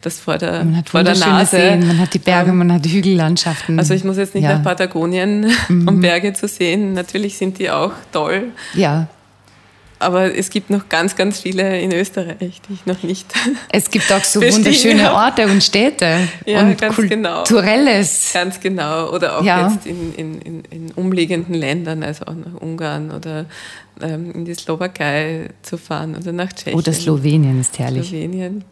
das vor der, man hat vor der Nase. Seen, man hat die Berge, ähm, man hat Hügellandschaften. Also ich muss jetzt nicht ja. nach Patagonien, mhm. um Berge zu sehen. Natürlich sind die auch toll. Ja. Aber es gibt noch ganz, ganz viele in Österreich, die ich noch nicht. Es gibt auch so wunderschöne Orte und Städte ja, und ganz genau. kulturelles. Ganz genau. Oder auch ja. jetzt in, in, in, in, umliegenden Ländern, also auch nach Ungarn oder ähm, in die Slowakei zu fahren oder nach Tschechien. Oder Slowenien ist herrlich. Slowenien.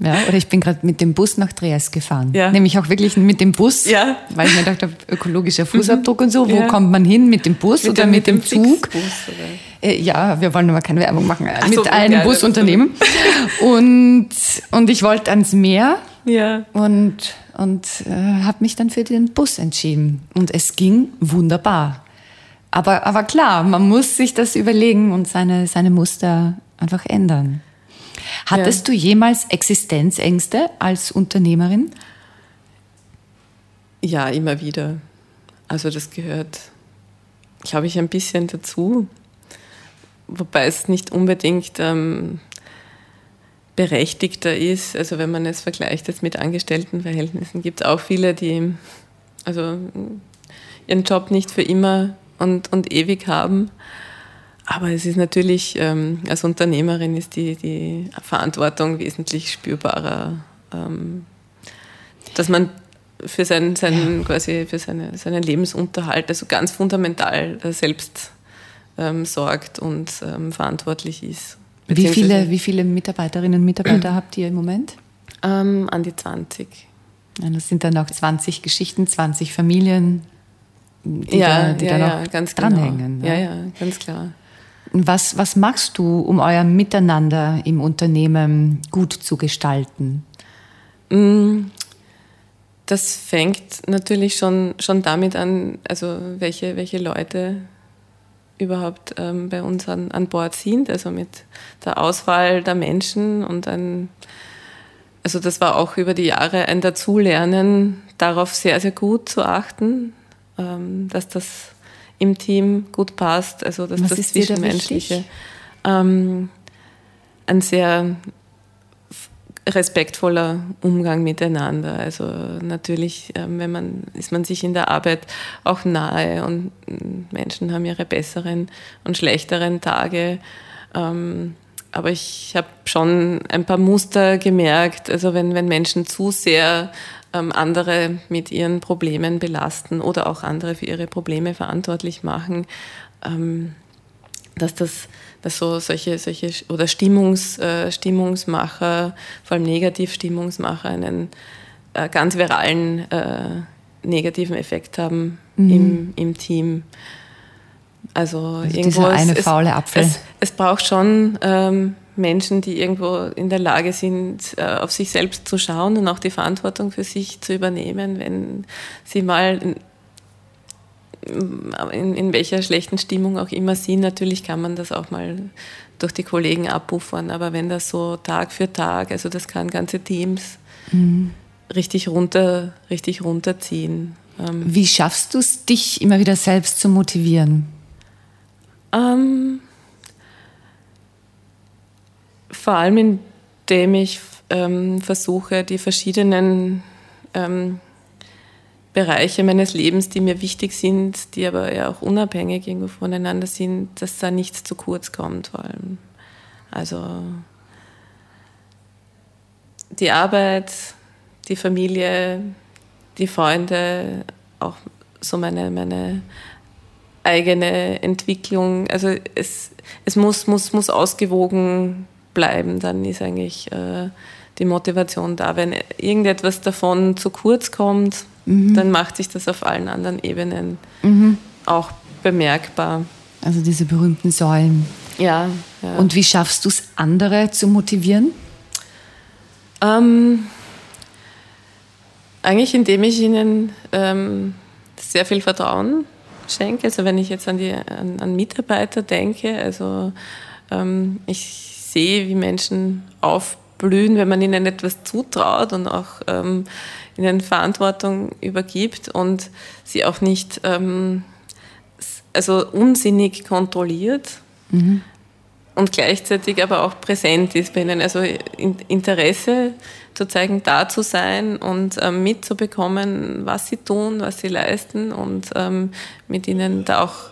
Ja, oder ich bin gerade mit dem Bus nach Triest gefahren. Ja. Nämlich auch wirklich mit dem Bus, ja. weil ich mir dachte, ökologischer Fußabdruck und so. Wo ja. kommt man hin? Mit dem Bus mit oder dem, mit dem, dem Zug? Äh, ja, wir wollen aber keine Werbung machen. Ach mit so, einem Busunternehmen. und, und ich wollte ans Meer. Ja. Und, und äh, habe mich dann für den Bus entschieden. Und es ging wunderbar. Aber, aber klar, man muss sich das überlegen und seine, seine Muster einfach ändern. Hattest ja. du jemals Existenzängste als Unternehmerin? Ja, immer wieder. Also das gehört, glaube ich, ein bisschen dazu. Wobei es nicht unbedingt ähm, berechtigter ist. Also wenn man es vergleicht jetzt mit Angestelltenverhältnissen, gibt es auch viele, die also ihren Job nicht für immer und, und ewig haben. Aber es ist natürlich, ähm, als Unternehmerin ist die, die Verantwortung wesentlich spürbarer, ähm, dass man für seinen, seinen, quasi für seine, seinen Lebensunterhalt, also ganz fundamental äh, selbst ähm, sorgt und ähm, verantwortlich ist. Wie viele, wie viele Mitarbeiterinnen und Mitarbeiter habt ihr im Moment? Ähm, an die 20. Ja, das sind dann auch 20 Geschichten, 20 Familien, die ja, da, die ja, da noch ganz genau. dranhängen. Genau. Ja, ja, ganz klar. Was, was machst du, um euer Miteinander im Unternehmen gut zu gestalten? Mm, das fängt natürlich schon, schon damit an, also welche, welche Leute überhaupt ähm, bei uns an, an Bord sind, also mit der Auswahl der Menschen und ein, also das war auch über die Jahre ein Dazulernen, darauf sehr, sehr gut zu achten, ähm, dass das im Team gut passt, also dass Was das Zwischenmenschliche ähm, ein sehr respektvoller Umgang miteinander. Also natürlich, ähm, wenn man, ist man sich in der Arbeit auch nahe und mm, Menschen haben ihre besseren und schlechteren Tage. Ähm, aber ich habe schon ein paar Muster gemerkt. Also wenn, wenn Menschen zu sehr ähm, andere mit ihren Problemen belasten oder auch andere für ihre Probleme verantwortlich machen, dass das dass so solche, solche oder Stimmungs, äh, Stimmungsmacher, vor allem Negativstimmungsmacher, einen äh, ganz viralen äh, negativen Effekt haben mhm. im, im Team. Also, also irgendwo eine es, faule Apfel. Es, es braucht schon ähm, Menschen, die irgendwo in der Lage sind, äh, auf sich selbst zu schauen und auch die Verantwortung für sich zu übernehmen, wenn sie mal in, in welcher schlechten Stimmung auch immer sind. Natürlich kann man das auch mal durch die Kollegen abpuffern, aber wenn das so Tag für Tag, also das kann ganze Teams mhm. richtig runter, richtig runterziehen. Ähm, Wie schaffst du es, dich immer wieder selbst zu motivieren? Ähm, vor allem indem ich ähm, versuche, die verschiedenen ähm, Bereiche meines Lebens, die mir wichtig sind, die aber ja auch unabhängig irgendwo voneinander sind, dass da nichts zu kurz kommt vor allem. Also die Arbeit, die Familie, die Freunde, auch so meine, meine eigene Entwicklung. Also es, es muss, muss, muss ausgewogen bleiben, dann ist eigentlich äh, die Motivation da. Wenn irgendetwas davon zu kurz kommt, mhm. dann macht sich das auf allen anderen Ebenen mhm. auch bemerkbar. Also diese berühmten Säulen. Ja. ja. Und wie schaffst du es, andere zu motivieren? Ähm, eigentlich indem ich ihnen ähm, sehr viel Vertrauen schenke. Also wenn ich jetzt an, die, an, an Mitarbeiter denke, also ähm, ich sehe, wie Menschen aufblühen, wenn man ihnen etwas zutraut und auch ähm, ihnen Verantwortung übergibt und sie auch nicht ähm, also unsinnig kontrolliert mhm. und gleichzeitig aber auch präsent ist bei ihnen. Also Interesse zu zeigen, da zu sein und ähm, mitzubekommen, was sie tun, was sie leisten und ähm, mit ihnen da auch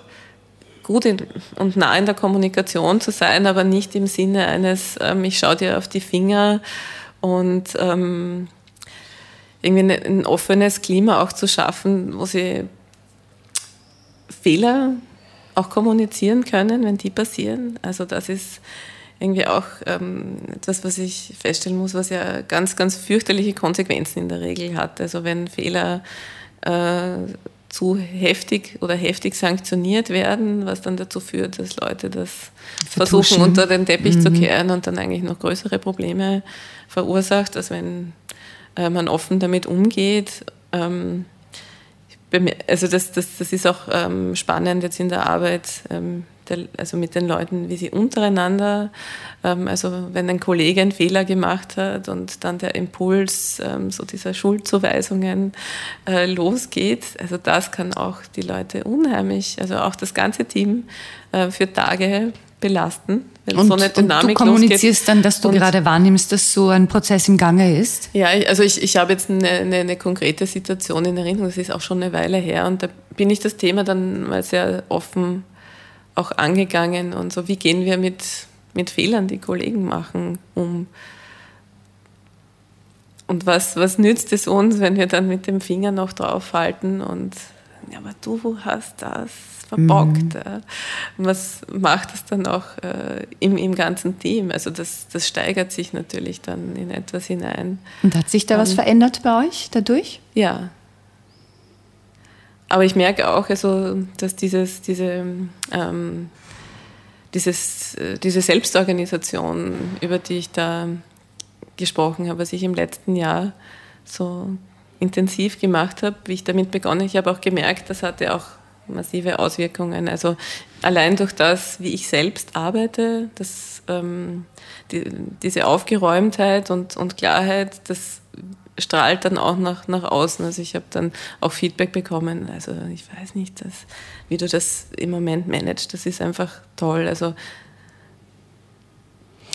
gut in, und nah in der Kommunikation zu sein, aber nicht im Sinne eines, ähm, ich schaue dir auf die Finger und ähm, irgendwie ein, ein offenes Klima auch zu schaffen, wo sie Fehler auch kommunizieren können, wenn die passieren. Also das ist irgendwie auch ähm, etwas, was ich feststellen muss, was ja ganz, ganz fürchterliche Konsequenzen in der Regel hat. Also wenn Fehler äh, zu heftig oder heftig sanktioniert werden, was dann dazu führt, dass Leute das Vertuschen. versuchen unter den Teppich mhm. zu kehren und dann eigentlich noch größere Probleme verursacht, als wenn äh, man offen damit umgeht. Ähm, also das, das, das ist auch ähm, spannend jetzt in der Arbeit, ähm, der, also mit den Leuten, wie sie untereinander, ähm, also wenn ein Kollege einen Fehler gemacht hat und dann der Impuls ähm, so dieser Schuldzuweisungen äh, losgeht, also das kann auch die Leute unheimlich, also auch das ganze Team äh, für Tage belasten. Wenn und, so eine Dynamik und du kommunizierst losgeht. dann, dass du gerade wahrnimmst, dass so ein Prozess im Gange ist? Ja, also ich, ich habe jetzt eine, eine, eine, konkrete Situation in Erinnerung, das ist auch schon eine Weile her und da bin ich das Thema dann mal sehr offen auch angegangen und so, wie gehen wir mit, mit Fehlern, die Kollegen machen, um. Und was, was nützt es uns, wenn wir dann mit dem Finger noch draufhalten und, ja, aber du hast das verbockt. Mhm. Was macht es dann auch äh, im, im ganzen Team? Also das, das steigert sich natürlich dann in etwas hinein. Und hat sich da um, was verändert bei euch dadurch? Ja. Aber ich merke auch, also, dass dieses, diese, ähm, dieses, äh, diese Selbstorganisation, über die ich da gesprochen habe, was ich im letzten Jahr so intensiv gemacht habe, wie ich damit begonnen habe, ich habe auch gemerkt, das hatte auch massive Auswirkungen. Also allein durch das, wie ich selbst arbeite, das, ähm, die, diese Aufgeräumtheit und, und Klarheit, das strahlt dann auch nach, nach außen. Also ich habe dann auch Feedback bekommen. Also ich weiß nicht, dass, wie du das im Moment managst, das ist einfach toll. Also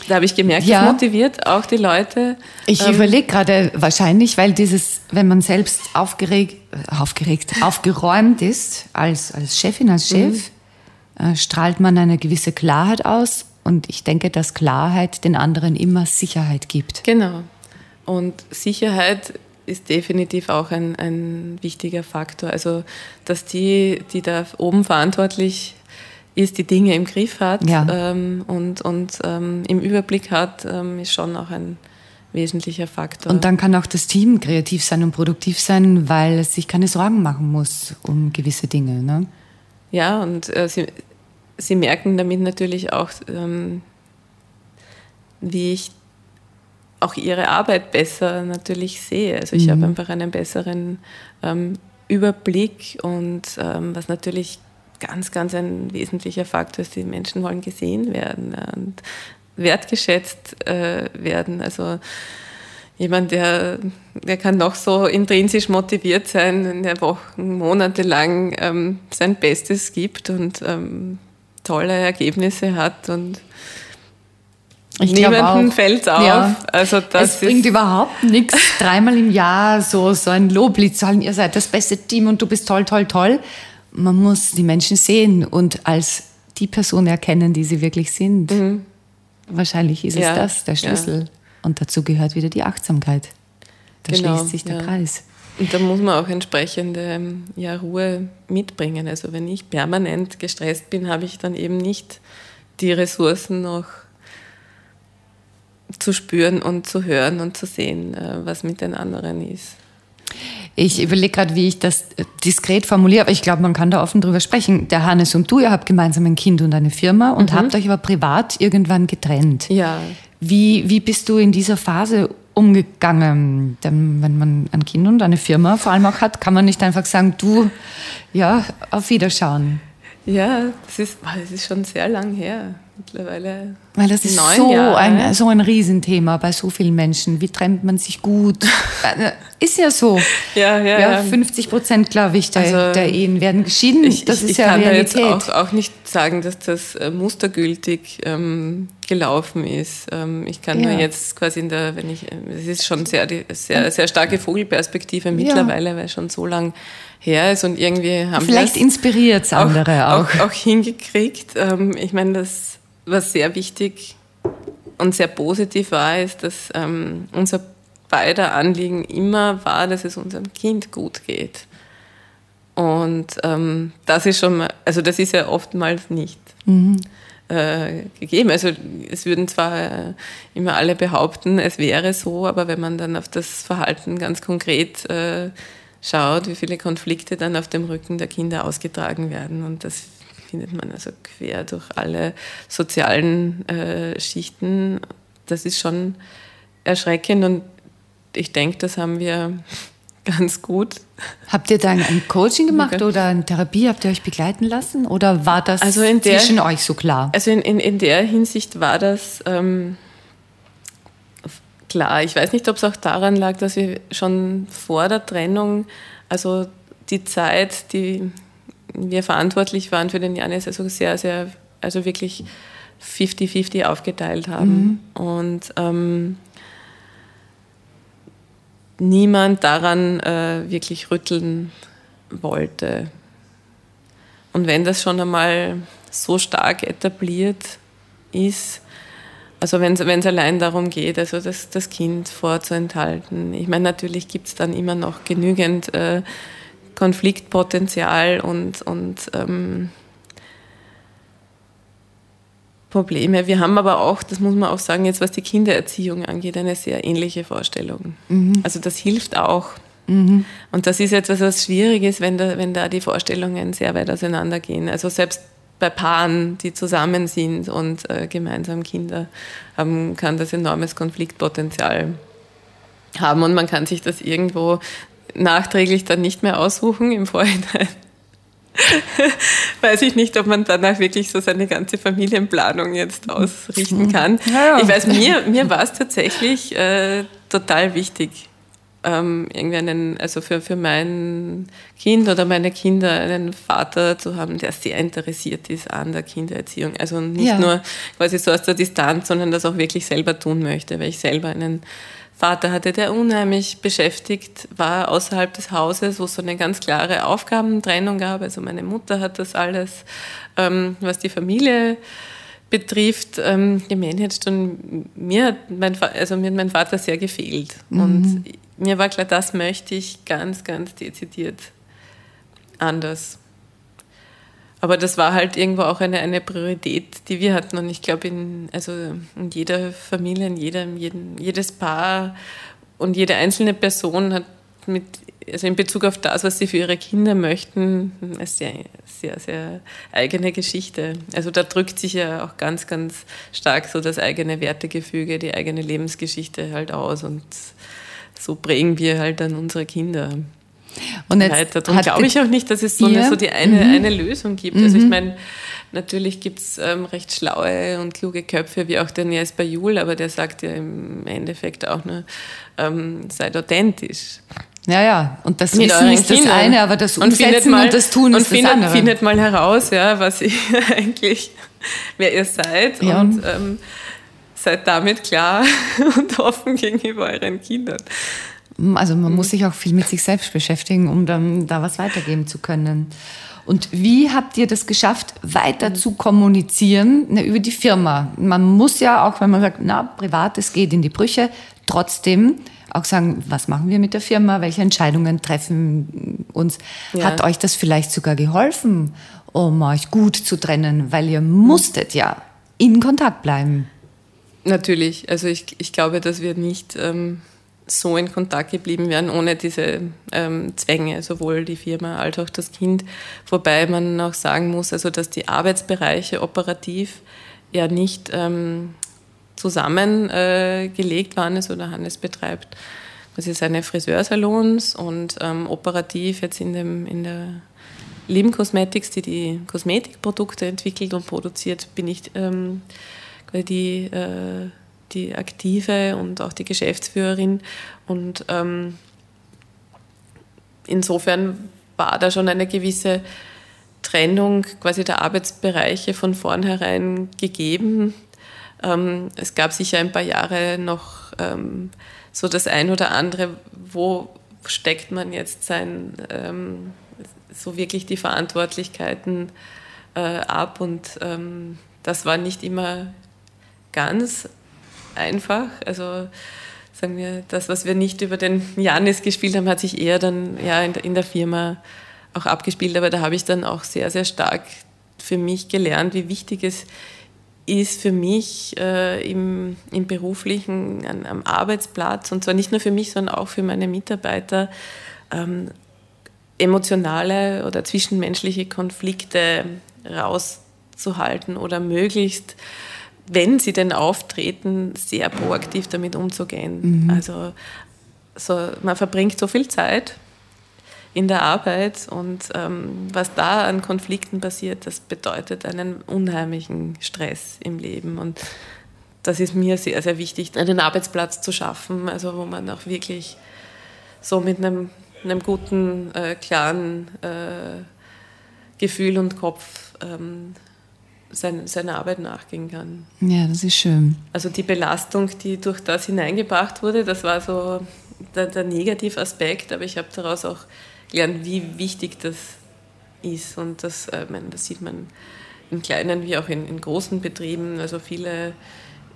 da habe ich gemerkt, ja. das motiviert auch die Leute. Ich ähm, überlege gerade wahrscheinlich, weil dieses, wenn man selbst aufgeregt, aufgeregt, aufgeräumt ist als, als Chefin, als Chef, mhm. äh, strahlt man eine gewisse Klarheit aus. Und ich denke, dass Klarheit den anderen immer Sicherheit gibt. Genau. Und Sicherheit ist definitiv auch ein, ein wichtiger Faktor. Also, dass die, die da oben verantwortlich ist, die Dinge im Griff hat ja. ähm, und, und ähm, im Überblick hat, ähm, ist schon auch ein wesentlicher Faktor. Und dann kann auch das Team kreativ sein und produktiv sein, weil es sich keine Sorgen machen muss um gewisse Dinge. Ne? Ja, und äh, sie, sie merken damit natürlich auch, ähm, wie ich auch ihre Arbeit besser natürlich sehe. Also ich mhm. habe einfach einen besseren ähm, Überblick und ähm, was natürlich ganz, ganz ein wesentlicher Faktor ist, die Menschen wollen gesehen werden und wertgeschätzt äh, werden. Also jemand, der, der kann noch so intrinsisch motiviert sein, der Wochen, Monate lang ähm, sein Bestes gibt und ähm, tolle Ergebnisse hat und ich Niemandem fällt auf. Ja. Also das es bringt überhaupt nichts, dreimal im Jahr so, so ein Loblied zu halten, ihr seid das beste Team und du bist toll, toll, toll man muss die Menschen sehen und als die Person erkennen, die sie wirklich sind. Mhm. Wahrscheinlich ist ja, es das, der Schlüssel. Ja. Und dazu gehört wieder die Achtsamkeit. Da genau, schließt sich der. Kreis. Und da muss man auch entsprechende ja, Ruhe mitbringen. Also wenn ich permanent gestresst bin, habe ich dann eben nicht die Ressourcen noch zu spüren und zu hören und zu sehen, äh, was mit den anderen ist. Ich überlege gerade, wie ich das diskret formuliere, aber ich glaube, man kann da offen drüber sprechen. Der Hannes und du, ihr habt gemeinsam ein Kind und eine Firma und mhm. habt euch aber privat irgendwann getrennt. Ja. Wie, wie bist du in dieser Phase umgegangen? Denn wenn man ein Kind und eine Firma vor allem auch hat, kann man nicht einfach sagen, du, ja, auf Wiederschauen. Ja, das ist, das ist schon sehr lang her mittlerweile. Weil das ist so ein, so ein Riesenthema bei so vielen Menschen. Wie trennt man sich gut? Äh, ist ja so. Ja, ja, ja. 50 Prozent, glaube ich, der, also, der, Ehen werden geschieden. Ich, das ich, ist ich ja kann Realität. Da jetzt auch, auch nicht sagen, dass das äh, mustergültig ähm, gelaufen ist. Ähm, ich kann ja. nur jetzt quasi in der, wenn ich, es ist schon sehr, sehr, sehr starke Vogelperspektive mittlerweile, ja. weil schon so lang her ist und irgendwie haben Vielleicht inspiriert es andere auch, auch. auch. Auch, hingekriegt. Ähm, ich meine, das was sehr wichtig und sehr positiv war, ist, dass ähm, unser beider Anliegen immer war, dass es unserem Kind gut geht. Und ähm, das ist schon, mal, also das ist ja oftmals nicht mhm. äh, gegeben. Also es würden zwar äh, immer alle behaupten, es wäre so, aber wenn man dann auf das Verhalten ganz konkret äh, schaut, wie viele Konflikte dann auf dem Rücken der Kinder ausgetragen werden und das findet man also quer durch alle sozialen äh, Schichten. Das ist schon erschreckend und ich denke, das haben wir ganz gut. Habt ihr dann ein Coaching gemacht oder eine Therapie? Habt ihr euch begleiten lassen? Oder war das also der, zwischen euch so klar? Also in, in, in der Hinsicht war das ähm, klar. Ich weiß nicht, ob es auch daran lag, dass wir schon vor der Trennung, also die Zeit, die wir verantwortlich waren für den Janis, also sehr, sehr, also wirklich 50-50 aufgeteilt haben. Mhm. Und ähm, niemand daran äh, wirklich rütteln wollte. Und wenn das schon einmal so stark etabliert ist, also wenn es allein darum geht, also das, das Kind vorzuenthalten. Ich meine, natürlich gibt es dann immer noch genügend äh, Konfliktpotenzial und, und ähm, Probleme. Wir haben aber auch, das muss man auch sagen, jetzt was die Kindererziehung angeht, eine sehr ähnliche Vorstellung. Mhm. Also das hilft auch. Mhm. Und das ist etwas, was schwierig ist, wenn da, wenn da die Vorstellungen sehr weit auseinandergehen. Also selbst bei Paaren, die zusammen sind und äh, gemeinsam Kinder haben, kann das enormes Konfliktpotenzial haben und man kann sich das irgendwo nachträglich dann nicht mehr aussuchen im Vorhinein. weiß ich nicht, ob man danach wirklich so seine ganze Familienplanung jetzt ausrichten mhm. kann. Ja, ja. Ich weiß, mir, mir war es tatsächlich äh, total wichtig, ähm, irgendwie einen, also für, für mein Kind oder meine Kinder einen Vater zu haben, der sehr interessiert ist an der Kindererziehung. Also nicht ja. nur quasi so aus der Distanz, sondern das auch wirklich selber tun möchte, weil ich selber einen Vater hatte, der unheimlich beschäftigt war außerhalb des Hauses, wo es so eine ganz klare Aufgabentrennung gab. Also meine Mutter hat das alles, ähm, was die Familie betrifft, ähm, gemanagt und mir hat, mein, also mir hat mein Vater sehr gefehlt. Mhm. Und mir war klar, das möchte ich ganz, ganz dezidiert anders. Aber das war halt irgendwo auch eine, eine Priorität, die wir hatten. Und ich glaube, in, also in jeder Familie, in jedem, jeden, jedes Paar und jede einzelne Person hat mit, also in Bezug auf das, was sie für ihre Kinder möchten, eine sehr, sehr, sehr eigene Geschichte. Also da drückt sich ja auch ganz, ganz stark so das eigene Wertegefüge, die eigene Lebensgeschichte halt aus. Und so prägen wir halt dann unsere Kinder. Und jetzt. Darum glaube ich auch nicht, dass es so, eine, so die eine, mhm. eine Lösung gibt. Also ich mhm. meine, natürlich gibt es ähm, recht schlaue und kluge Köpfe, wie auch der Nies Bayul, aber der sagt ja im Endeffekt auch nur, ähm, seid authentisch. Ja, ja, und das Mit Wissen ist das Kindern. eine, aber das Umsetzen und, mal, und das Tun ist findet, das andere. findet mal heraus, ja, was ihr eigentlich, wer ihr seid ja. und ähm, seid damit klar und offen gegenüber euren Kindern. Also man mhm. muss sich auch viel mit sich selbst beschäftigen, um dann da was weitergeben zu können. Und wie habt ihr das geschafft, weiter mhm. zu kommunizieren ne, über die Firma? Man muss ja auch, wenn man sagt, na, privates geht in die Brüche, trotzdem auch sagen, was machen wir mit der Firma, welche Entscheidungen treffen uns. Ja. Hat euch das vielleicht sogar geholfen, um euch gut zu trennen, weil ihr musstet ja in Kontakt bleiben? Natürlich. Also ich, ich glaube, dass wir nicht ähm, so in Kontakt geblieben wären, ohne diese ähm, Zwänge, sowohl die Firma als auch das Kind. Wobei man auch sagen muss, also dass die Arbeitsbereiche operativ ja nicht ähm, zusammengelegt äh, waren, also der Hannes betreibt quasi seine Friseursalons und ähm, operativ jetzt in, dem, in der Leben Cosmetics, die die Kosmetikprodukte entwickelt und produziert, bin ich ähm, die äh, die Aktive und auch die Geschäftsführerin. Und ähm, insofern war da schon eine gewisse Trennung quasi der Arbeitsbereiche von vornherein gegeben. Ähm, es gab sicher ein paar Jahre noch ähm, so das ein oder andere, wo steckt man jetzt sein, ähm, so wirklich die Verantwortlichkeiten äh, ab und ähm, das war nicht immer ganz einfach. Also sagen wir, das, was wir nicht über den Janis gespielt haben, hat sich eher dann ja, in, der, in der Firma auch abgespielt. Aber da habe ich dann auch sehr, sehr stark für mich gelernt, wie wichtig es ist für mich äh, im, im beruflichen, an, am Arbeitsplatz, und zwar nicht nur für mich, sondern auch für meine Mitarbeiter, ähm, emotionale oder zwischenmenschliche Konflikte rauszuhalten oder möglichst wenn sie denn auftreten, sehr proaktiv damit umzugehen. Mhm. Also so, man verbringt so viel Zeit in der Arbeit und ähm, was da an Konflikten passiert, das bedeutet einen unheimlichen Stress im Leben und das ist mir sehr, sehr wichtig, einen Arbeitsplatz zu schaffen, also wo man auch wirklich so mit einem, einem guten, äh, klaren äh, Gefühl und Kopf ähm, sein, seiner Arbeit nachgehen kann. Ja, das ist schön. Also die Belastung, die durch das hineingebracht wurde, das war so der, der Negativaspekt, aber ich habe daraus auch gelernt, wie wichtig das ist. Und das, äh, meine, das sieht man in kleinen wie auch in, in großen Betrieben. Also viele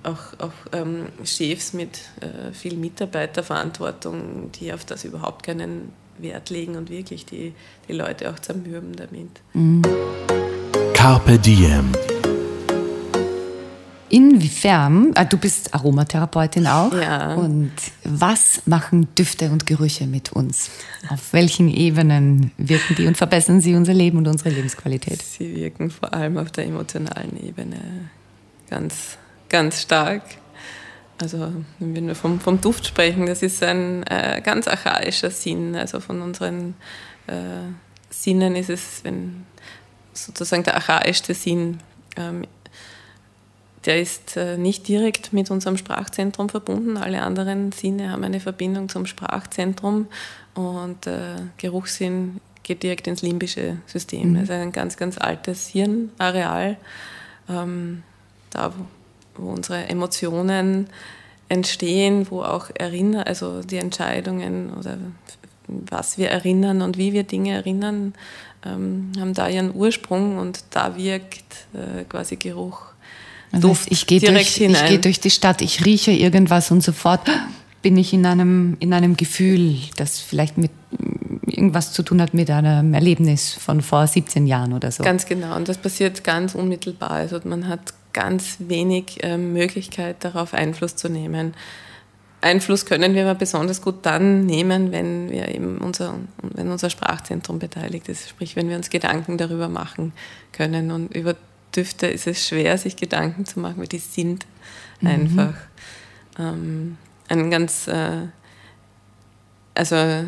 auch, auch ähm, Chefs mit äh, viel Mitarbeiterverantwortung, die auf das überhaupt keinen Wert legen und wirklich die, die Leute auch zermürben damit. Mhm. Carpe Diem. Inwiefern, ah, du bist Aromatherapeutin auch, ja. und was machen Düfte und Gerüche mit uns? Auf welchen Ebenen wirken die und verbessern sie unser Leben und unsere Lebensqualität? Sie wirken vor allem auf der emotionalen Ebene ganz, ganz stark. Also wenn wir vom, vom Duft sprechen, das ist ein äh, ganz archaischer Sinn. Also von unseren äh, Sinnen ist es, wenn sozusagen der archaischste Sinn ähm, der ist äh, nicht direkt mit unserem Sprachzentrum verbunden. Alle anderen Sinne haben eine Verbindung zum Sprachzentrum und äh, Geruchssinn geht direkt ins limbische System. Mhm. Das ist ein ganz, ganz altes Hirnareal, ähm, da wo, wo, unsere Emotionen entstehen, wo auch Erinner, also die Entscheidungen oder was wir erinnern und wie wir Dinge erinnern, ähm, haben da ihren Ursprung und da wirkt äh, quasi Geruch also Duft ich gehe durch, ich gehe durch die Stadt, ich rieche irgendwas und sofort bin ich in einem, in einem Gefühl, das vielleicht mit irgendwas zu tun hat mit einem Erlebnis von vor 17 Jahren oder so. Ganz genau. Und das passiert ganz unmittelbar. Also man hat ganz wenig äh, Möglichkeit, darauf Einfluss zu nehmen. Einfluss können wir aber besonders gut dann nehmen, wenn wir eben unser, wenn unser Sprachzentrum beteiligt ist, sprich wenn wir uns Gedanken darüber machen können und über Düfte ist es schwer, sich Gedanken zu machen, weil die sind mhm. einfach. Ähm, ein ganz, äh, also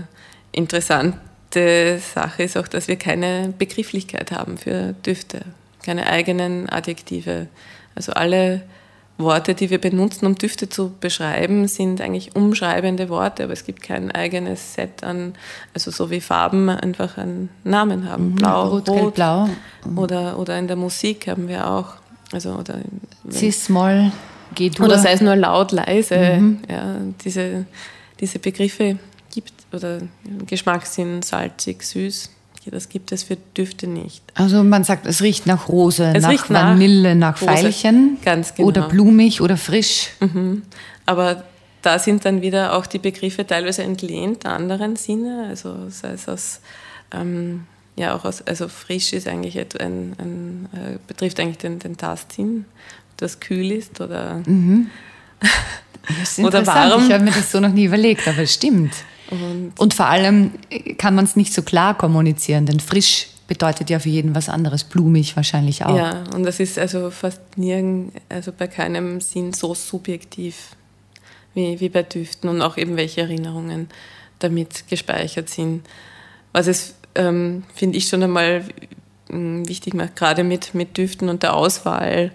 interessante Sache ist auch, dass wir keine Begrifflichkeit haben für Düfte, keine eigenen Adjektive. Also alle Worte, die wir benutzen, um Düfte zu beschreiben, sind eigentlich umschreibende Worte, aber es gibt kein eigenes Set an, also so wie Farben einfach einen Namen haben. Mhm, Blau, Rot, Rot Blau. Oder, oder in der Musik haben wir auch. Also, oder Cis-Moll, G-Dur. Oder sei es nur laut, leise. Mhm. Ja, diese, diese Begriffe gibt, oder Geschmackssinn, salzig, süß das gibt es für Düfte nicht. Also man sagt, es riecht nach Rose, es nach Vanille, nach, nach Veilchen. Ganz genau. Oder blumig oder frisch. Mhm. Aber da sind dann wieder auch die Begriffe teilweise entlehnt anderen Sinne. Also sei es aus, ähm, ja auch aus, also frisch ist eigentlich ein, ein äh, betrifft eigentlich den, den Tastsinn, das kühl ist oder, mhm. oder warm. Ich habe mir das so noch nie überlegt, aber es stimmt. Und, und vor allem kann man es nicht so klar kommunizieren, denn frisch bedeutet ja für jeden was anderes, blumig wahrscheinlich auch. Ja, und das ist also fast nirgend, also bei keinem Sinn so subjektiv wie, wie bei Düften und auch eben welche Erinnerungen damit gespeichert sind. Was es, ähm, finde ich, schon einmal hm, wichtig macht, gerade mit, mit Düften und der Auswahl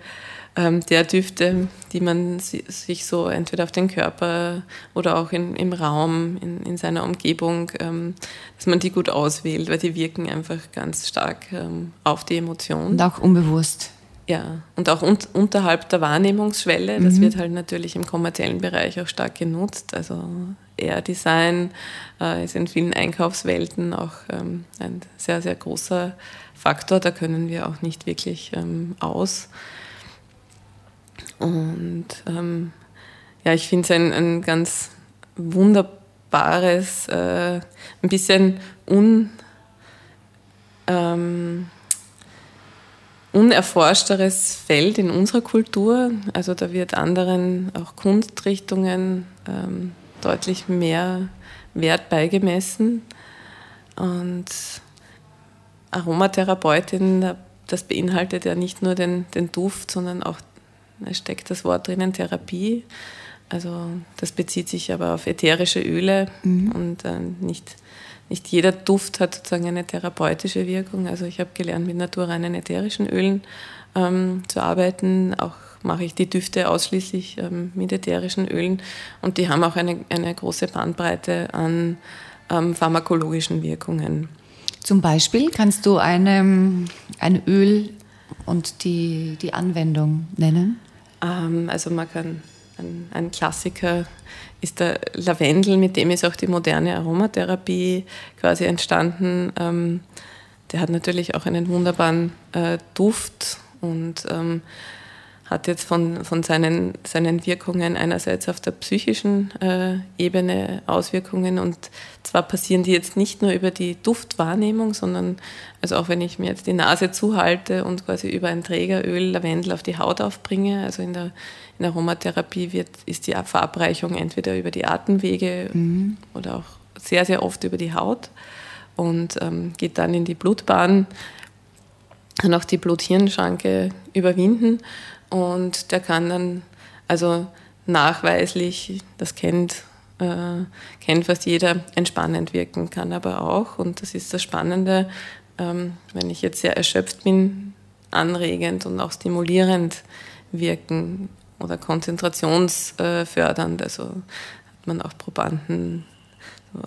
der Düfte, die man sich so entweder auf den Körper oder auch in, im Raum, in, in seiner Umgebung, ähm, dass man die gut auswählt, weil die wirken einfach ganz stark ähm, auf die Emotion. Und auch unbewusst. Ja, und auch un unterhalb der Wahrnehmungsschwelle, das mhm. wird halt natürlich im kommerziellen Bereich auch stark genutzt. Also Air Design äh, ist in vielen Einkaufswelten auch ähm, ein sehr, sehr großer Faktor. Da können wir auch nicht wirklich ähm, aus. Und ähm, ja, ich finde es ein, ein ganz wunderbares, äh, ein bisschen un, ähm, unerforschteres Feld in unserer Kultur. Also da wird anderen auch Kunstrichtungen ähm, deutlich mehr Wert beigemessen. Und Aromatherapeutin, das beinhaltet ja nicht nur den, den Duft, sondern auch es steckt das Wort drinnen, Therapie. Also das bezieht sich aber auf ätherische Öle mhm. und äh, nicht, nicht jeder Duft hat sozusagen eine therapeutische Wirkung. Also ich habe gelernt, mit naturreinen ätherischen Ölen ähm, zu arbeiten. Auch mache ich die Düfte ausschließlich ähm, mit ätherischen Ölen und die haben auch eine, eine große Bandbreite an ähm, pharmakologischen Wirkungen. Zum Beispiel kannst du eine, ein Öl und die, die Anwendung nennen? Ähm, also man kann, ein, ein, Klassiker ist der Lavendel, mit dem ist auch die moderne Aromatherapie quasi entstanden. Ähm, der hat natürlich auch einen wunderbaren äh, Duft und ähm, hat jetzt von, von seinen, seinen Wirkungen einerseits auf der psychischen äh, Ebene Auswirkungen und zwar passieren die jetzt nicht nur über die Duftwahrnehmung, sondern also auch wenn ich mir jetzt die Nase zuhalte und quasi über ein Trägeröl Lavendel auf die Haut aufbringe, also in der, in der Aromatherapie wird, ist die Verabreichung entweder über die Atemwege mhm. oder auch sehr, sehr oft über die Haut und ähm, geht dann in die Blutbahn, kann auch die Blut-Hirn-Schranke überwinden und der kann dann also nachweislich, das kennt, äh, kennt fast jeder, entspannend wirken, kann aber auch, und das ist das Spannende, ähm, wenn ich jetzt sehr erschöpft bin, anregend und auch stimulierend wirken oder konzentrationsfördernd. Also hat man auch Probanden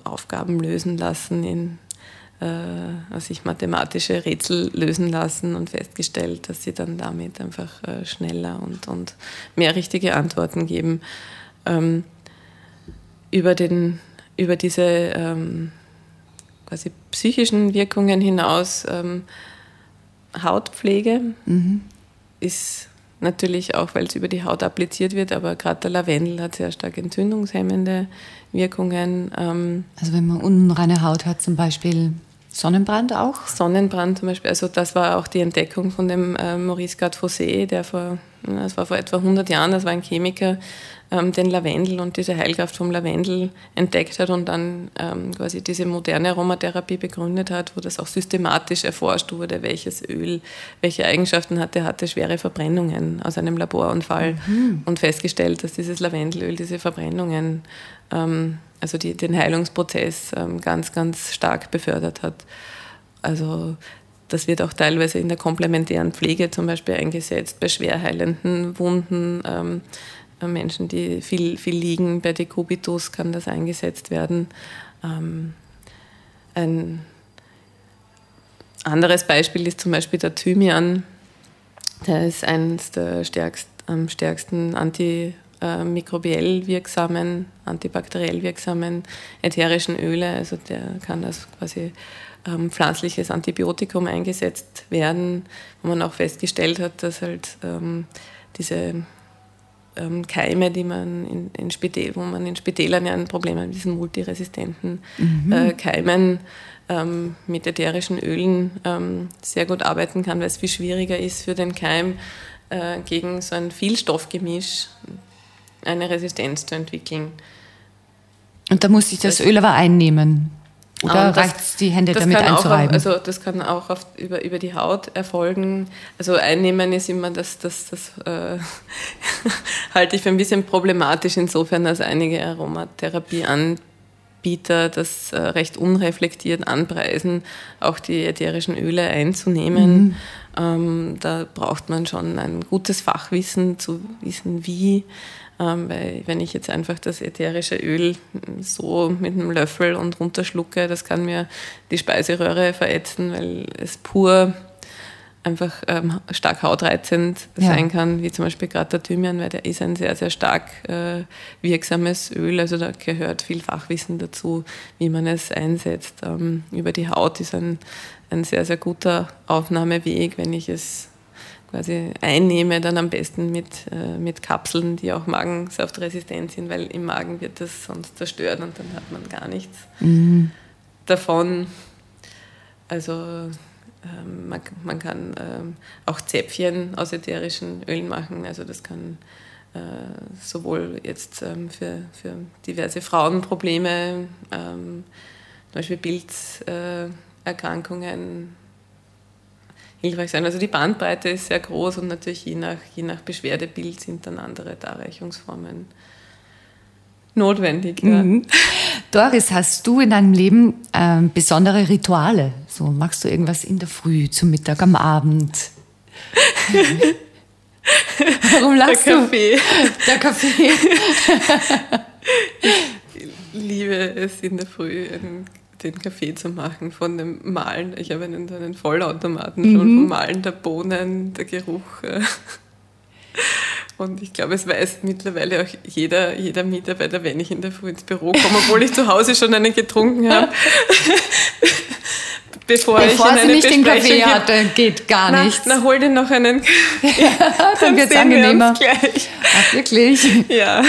Aufgaben lösen lassen in äh, sich mathematische Rätsel lösen lassen und festgestellt, dass sie dann damit einfach äh, schneller und, und mehr richtige Antworten geben. Ähm, über, den, über diese ähm, quasi psychischen Wirkungen hinaus ähm, Hautpflege mhm. ist natürlich auch, weil es über die Haut appliziert wird, aber gerade der Lavendel hat sehr stark entzündungshemmende Wirkungen. Ähm, also wenn man unreine Haut hat zum Beispiel, Sonnenbrand auch? Sonnenbrand zum Beispiel, also das war auch die Entdeckung von dem äh, Maurice Gard-Fossé, der vor, das war vor etwa 100 Jahren, das war ein Chemiker, ähm, den Lavendel und diese Heilkraft vom Lavendel entdeckt hat und dann ähm, quasi diese moderne Aromatherapie begründet hat, wo das auch systematisch erforscht wurde, welches Öl welche Eigenschaften hatte, hatte schwere Verbrennungen aus einem Laborunfall mhm. und festgestellt, dass dieses Lavendelöl diese Verbrennungen ähm, also die, den Heilungsprozess ähm, ganz, ganz stark befördert hat. Also das wird auch teilweise in der komplementären Pflege zum Beispiel eingesetzt, bei schwerheilenden Wunden. Ähm, äh, Menschen, die viel, viel liegen, bei Dekubitus kann das eingesetzt werden. Ähm, ein anderes Beispiel ist zum Beispiel der Thymian. Der ist eines der stärkst, am stärksten anti äh, mikrobiell wirksamen, antibakteriell wirksamen ätherischen Öle. Also der kann als quasi ähm, pflanzliches Antibiotikum eingesetzt werden, wo man auch festgestellt hat, dass halt ähm, diese ähm, Keime, die man in, in Spitäl, wo man in Spitälern ja ein Problem hat, mit diesen multiresistenten mhm. äh, Keimen ähm, mit ätherischen Ölen ähm, sehr gut arbeiten kann, weil es viel schwieriger ist für den Keim äh, gegen so ein Vielstoffgemisch eine Resistenz zu entwickeln. Und da muss ich das, das Öl aber einnehmen. Oder reicht es, die Hände damit einzureiben? Auch, also das kann auch auf, über, über die Haut erfolgen. Also einnehmen ist immer das, das, das äh, halte ich für ein bisschen problematisch insofern, als einige Aromatherapieanbieter das äh, recht unreflektiert anpreisen, auch die ätherischen Öle einzunehmen. Mhm. Ähm, da braucht man schon ein gutes Fachwissen zu wissen, wie ähm, weil wenn ich jetzt einfach das ätherische Öl so mit einem Löffel und runterschlucke, das kann mir die Speiseröhre verätzen, weil es pur einfach ähm, stark hautreizend ja. sein kann, wie zum Beispiel gerade der Thymian, weil der ist ein sehr, sehr stark äh, wirksames Öl. Also da gehört viel Fachwissen dazu, wie man es einsetzt. Ähm, über die Haut ist ein, ein sehr, sehr guter Aufnahmeweg, wenn ich es quasi einnehme, dann am besten mit, äh, mit Kapseln, die auch magensaftresistent sind, weil im Magen wird das sonst zerstört und dann hat man gar nichts mhm. davon. Also ähm, man, man, kann ähm, auch Zäpfchen aus ätherischen Ölen machen, also das kann äh, sowohl jetzt ähm, für, für diverse Frauenprobleme, ähm, zum Beispiel Bildserkrankungen, hilfreich sein. Also die Bandbreite ist sehr groß und natürlich je nach, je nach Beschwerdebild sind dann andere Darreichungsformen notwendig. Ja. Mhm. Doris, hast du in deinem Leben äh, besondere Rituale? So machst du irgendwas in der Früh, zum Mittag, am Abend? Warum lachst der Kaffee. du? Der Kaffee. ich liebe es in der Früh, den Kaffee zu machen von dem Malen. Ich habe einen, einen Vollautomaten mhm. schon vom Malen der Bohnen, der Geruch. Äh. Und ich glaube, es weiß mittlerweile auch jeder, jeder Mitarbeiter, wenn ich in der Früh ins Büro komme, obwohl ich zu Hause schon einen getrunken habe. Bevor, Bevor ich in sie nicht den Kaffee hatte, geht gar na, nichts. Na, hol dir noch einen. ja, dann wird es angenehmer. Wir gleich. Ach, wirklich? Ja.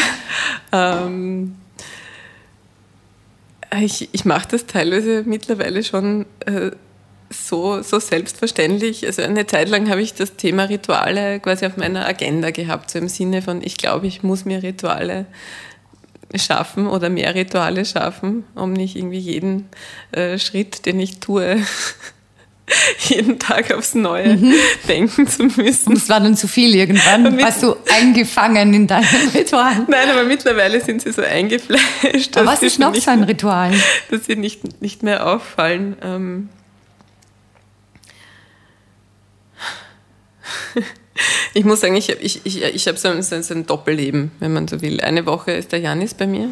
Ähm, ich ich mache das teilweise mittlerweile schon äh, so, so selbstverständlich. Also eine Zeit lang habe ich das Thema Rituale quasi auf meiner Agenda gehabt, so im Sinne von, ich glaube, ich muss mir Rituale schaffen oder mehr Rituale schaffen, um nicht irgendwie jeden äh, Schritt, den ich tue, jeden Tag aufs Neue mhm. denken zu müssen. Und es war dann zu viel irgendwann. Warst du eingefangen in deinem Ritual? Nein, aber mittlerweile sind sie so eingefleischt. Aber was ist noch so ein Ritual? Dass sie nicht, nicht mehr auffallen. Ähm ich muss sagen, ich, ich, ich, ich habe so, so ein Doppelleben, wenn man so will. Eine Woche ist der Janis bei mir.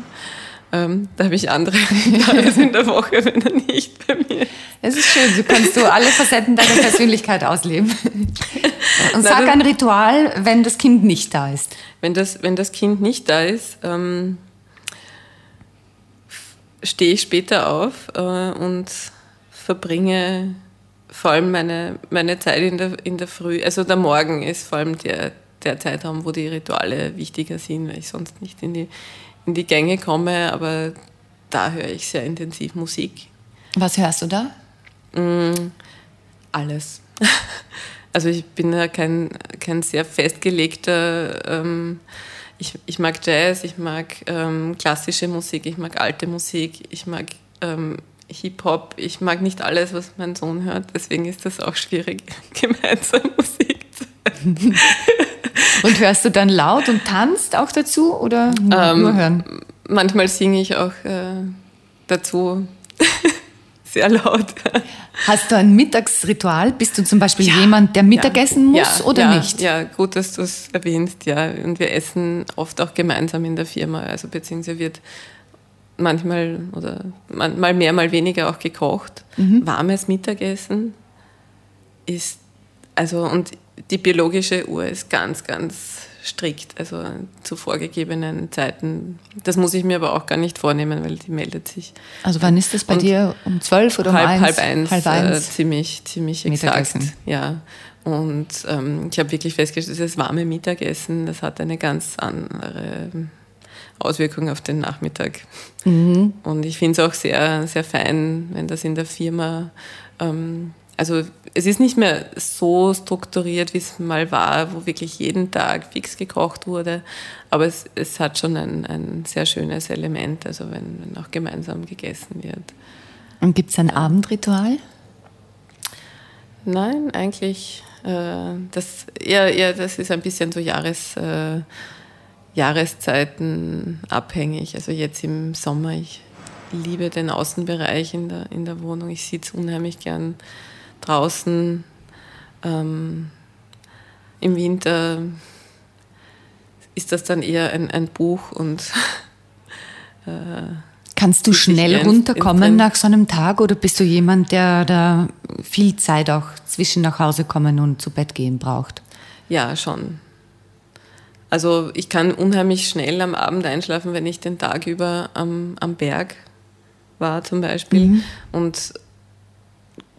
Ähm, da habe ich andere Tage in der Woche, wenn er nicht bei mir ist. Es ist schön, so kannst du alle Facetten deiner Persönlichkeit ausleben. Und sag ein Ritual, wenn das Kind nicht da ist. Wenn das, wenn das Kind nicht da ist, ähm, stehe ich später auf äh, und verbringe vor allem meine, meine Zeit in der, in der Früh, also der Morgen ist vor allem der, der Zeitraum, wo die Rituale wichtiger sind, weil ich sonst nicht in die, in die Gänge komme, aber da höre ich sehr intensiv Musik. Was hörst du da? Mm, alles. Also ich bin ja kein, kein sehr festgelegter, ähm, ich, ich mag Jazz, ich mag ähm, klassische Musik, ich mag alte Musik, ich mag ähm, Hip-Hop. Ich mag nicht alles, was mein Sohn hört, deswegen ist das auch schwierig, gemeinsam Musik zu hören. Und hörst du dann laut und tanzt auch dazu oder nur, ähm, nur hören? Manchmal singe ich auch äh, dazu sehr laut. Hast du ein Mittagsritual? Bist du zum Beispiel ja, jemand, der Mittagessen ja, muss ja, oder nicht? Ja, gut, dass du es erwähnst, ja. Und wir essen oft auch gemeinsam in der Firma, also beziehungsweise wird manchmal oder mal mehr, mal weniger auch gekocht. Mhm. Warmes Mittagessen ist, also und die biologische Uhr ist ganz, ganz strikt, also zu vorgegebenen Zeiten. Das muss ich mir aber auch gar nicht vornehmen, weil die meldet sich. Also wann ist das bei und dir? Um zwölf oder um halb, eins? Halb eins, halb eins. Äh, ziemlich, ziemlich exakt. Ja. Und ähm, ich habe wirklich festgestellt, das warme Mittagessen, das hat eine ganz andere Auswirkungen auf den Nachmittag. Mhm. Und ich finde es auch sehr, sehr fein, wenn das in der Firma, ähm, also es ist nicht mehr so strukturiert, wie es mal war, wo wirklich jeden Tag fix gekocht wurde, aber es, es hat schon ein, ein sehr schönes Element, also wenn, wenn auch gemeinsam gegessen wird. Und gibt es ein ja. Abendritual? Nein, eigentlich, äh, das, ja, ja, das ist ein bisschen so Jahres... Äh, Jahreszeiten abhängig. Also jetzt im Sommer, ich liebe den Außenbereich in der, in der Wohnung. Ich sitze unheimlich gern draußen. Ähm, Im Winter ist das dann eher ein, ein Buch und äh, Kannst du schnell runterkommen nach so einem Tag oder bist du jemand, der da viel Zeit auch zwischen nach Hause kommen und zu Bett gehen braucht? Ja, schon. Also ich kann unheimlich schnell am Abend einschlafen, wenn ich den Tag über am, am Berg war zum Beispiel. Mhm. Und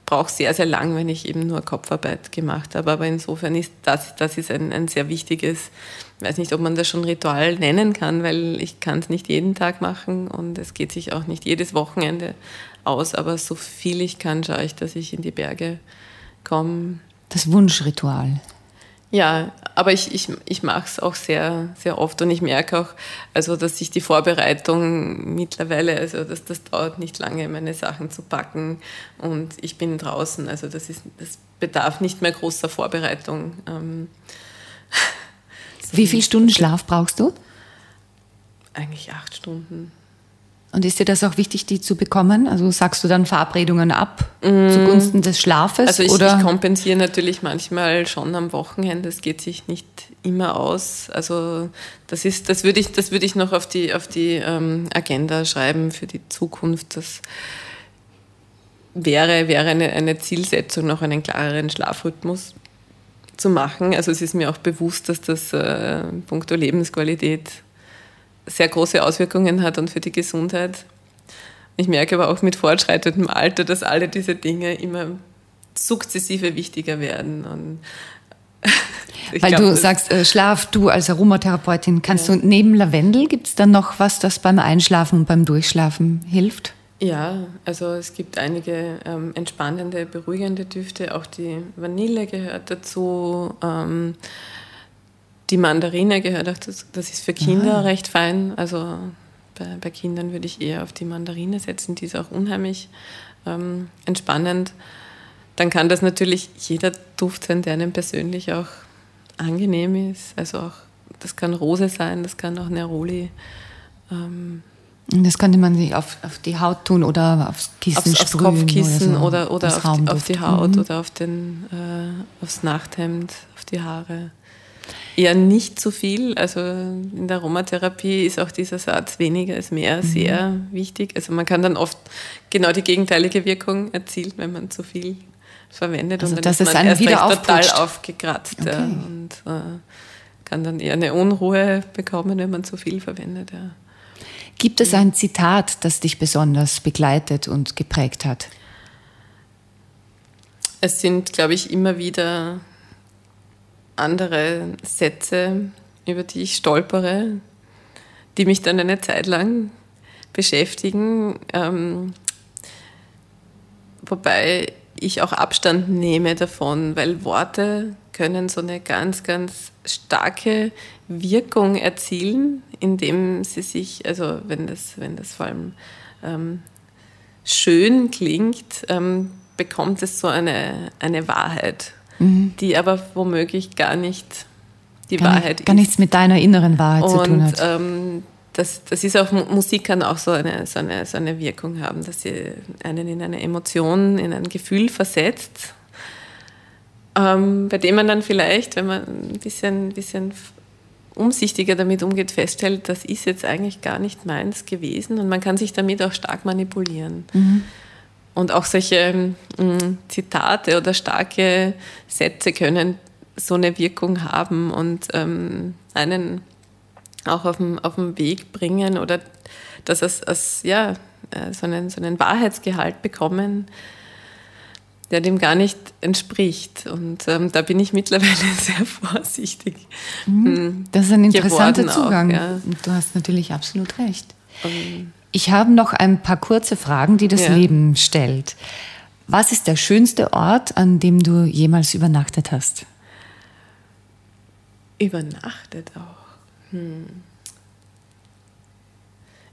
brauche sehr, sehr lang, wenn ich eben nur Kopfarbeit gemacht habe. Aber insofern ist das, das ist ein, ein sehr wichtiges, ich weiß nicht, ob man das schon Ritual nennen kann, weil ich kann es nicht jeden Tag machen und es geht sich auch nicht jedes Wochenende aus. Aber so viel ich kann, schaue ich, dass ich in die Berge komme. Das Wunschritual. Ja, aber ich, ich, ich mache es auch sehr, sehr oft und ich merke auch, also dass sich die Vorbereitung mittlerweile, also dass das dauert nicht lange, meine Sachen zu packen und ich bin draußen. Also das, ist, das bedarf nicht mehr großer Vorbereitung. Ähm, Wie viele Stunden Schlaf brauchst du? Eigentlich acht Stunden. Und ist dir das auch wichtig, die zu bekommen? Also sagst du dann Verabredungen ab mm. zugunsten des Schlafes? Also ich, ich, kompensiere natürlich manchmal schon am Wochenende. Das geht sich nicht immer aus. Also das ist, das würde ich, das würde ich noch auf die, auf die ähm, Agenda schreiben für die Zukunft. Das wäre, wäre eine, eine Zielsetzung, noch einen klareren Schlafrhythmus zu machen. Also es ist mir auch bewusst, dass das äh, puncto Lebensqualität sehr große Auswirkungen hat und für die Gesundheit. Ich merke aber auch mit fortschreitendem Alter, dass alle diese Dinge immer sukzessive wichtiger werden. Und Weil glaub, du sagst, äh, Schlaf, du als Aromatherapeutin, kannst ja. du neben Lavendel, gibt es dann noch was, das beim Einschlafen und beim Durchschlafen hilft? Ja, also es gibt einige ähm, entspannende, beruhigende Düfte, auch die Vanille gehört dazu. Ähm, die Mandarine gehört auch dazu. Das ist für Kinder Aha. recht fein. Also bei, bei, Kindern würde ich eher auf die Mandarine setzen. Die ist auch unheimlich ähm, entspannend. Dann kann das natürlich jeder Duft sein, der einem persönlich auch angenehm ist. Also auch, das kann Rose sein, das kann auch Neroli. Ähm, das könnte man sich auf, auf die Haut tun oder aufs Kissen aufs, aufs Kopfkissen oder, so, oder, oder auf, die, auf, die, Haut mhm. oder auf den, äh, aufs Nachthemd, auf die Haare. Eher nicht zu viel. Also in der Aromatherapie ist auch dieser Satz weniger ist mehr mhm. sehr wichtig. Also man kann dann oft genau die gegenteilige Wirkung erzielen, wenn man zu viel verwendet. Also und dann ist man erst wieder total aufgekratzt okay. ja, und äh, kann dann eher eine Unruhe bekommen, wenn man zu viel verwendet. Ja. Gibt es ein Zitat, das dich besonders begleitet und geprägt hat? Es sind, glaube ich, immer wieder andere Sätze, über die ich stolpere, die mich dann eine Zeit lang beschäftigen. Ähm, wobei ich auch Abstand nehme davon, weil Worte können so eine ganz, ganz starke Wirkung erzielen, indem sie sich, also wenn das, wenn das vor allem ähm, schön klingt, ähm, bekommt es so eine, eine Wahrheit, mhm. die aber womöglich gar nicht die gar Wahrheit nicht, Gar nichts mit deiner inneren Wahrheit Und, zu tun hat. Ähm, das, das ist auch, Musik kann auch so eine, so, eine, so eine Wirkung haben, dass sie einen in eine Emotion, in ein Gefühl versetzt, ähm, bei dem man dann vielleicht, wenn man ein bisschen, bisschen umsichtiger damit umgeht, feststellt, das ist jetzt eigentlich gar nicht meins gewesen und man kann sich damit auch stark manipulieren. Mhm. Und auch solche ähm, Zitate oder starke Sätze können so eine Wirkung haben und ähm, einen auch auf den, auf den Weg bringen oder dass es als, ja, äh, so, einen, so einen Wahrheitsgehalt bekommen, der dem gar nicht entspricht. Und ähm, da bin ich mittlerweile sehr vorsichtig. Mhm. Hm, das ist ein interessanter Zugang. Auch, ja. Du hast natürlich absolut recht. Um, ich habe noch ein paar kurze Fragen, die das ja. Leben stellt. Was ist der schönste Ort, an dem du jemals übernachtet hast? Übernachtet auch. Hm.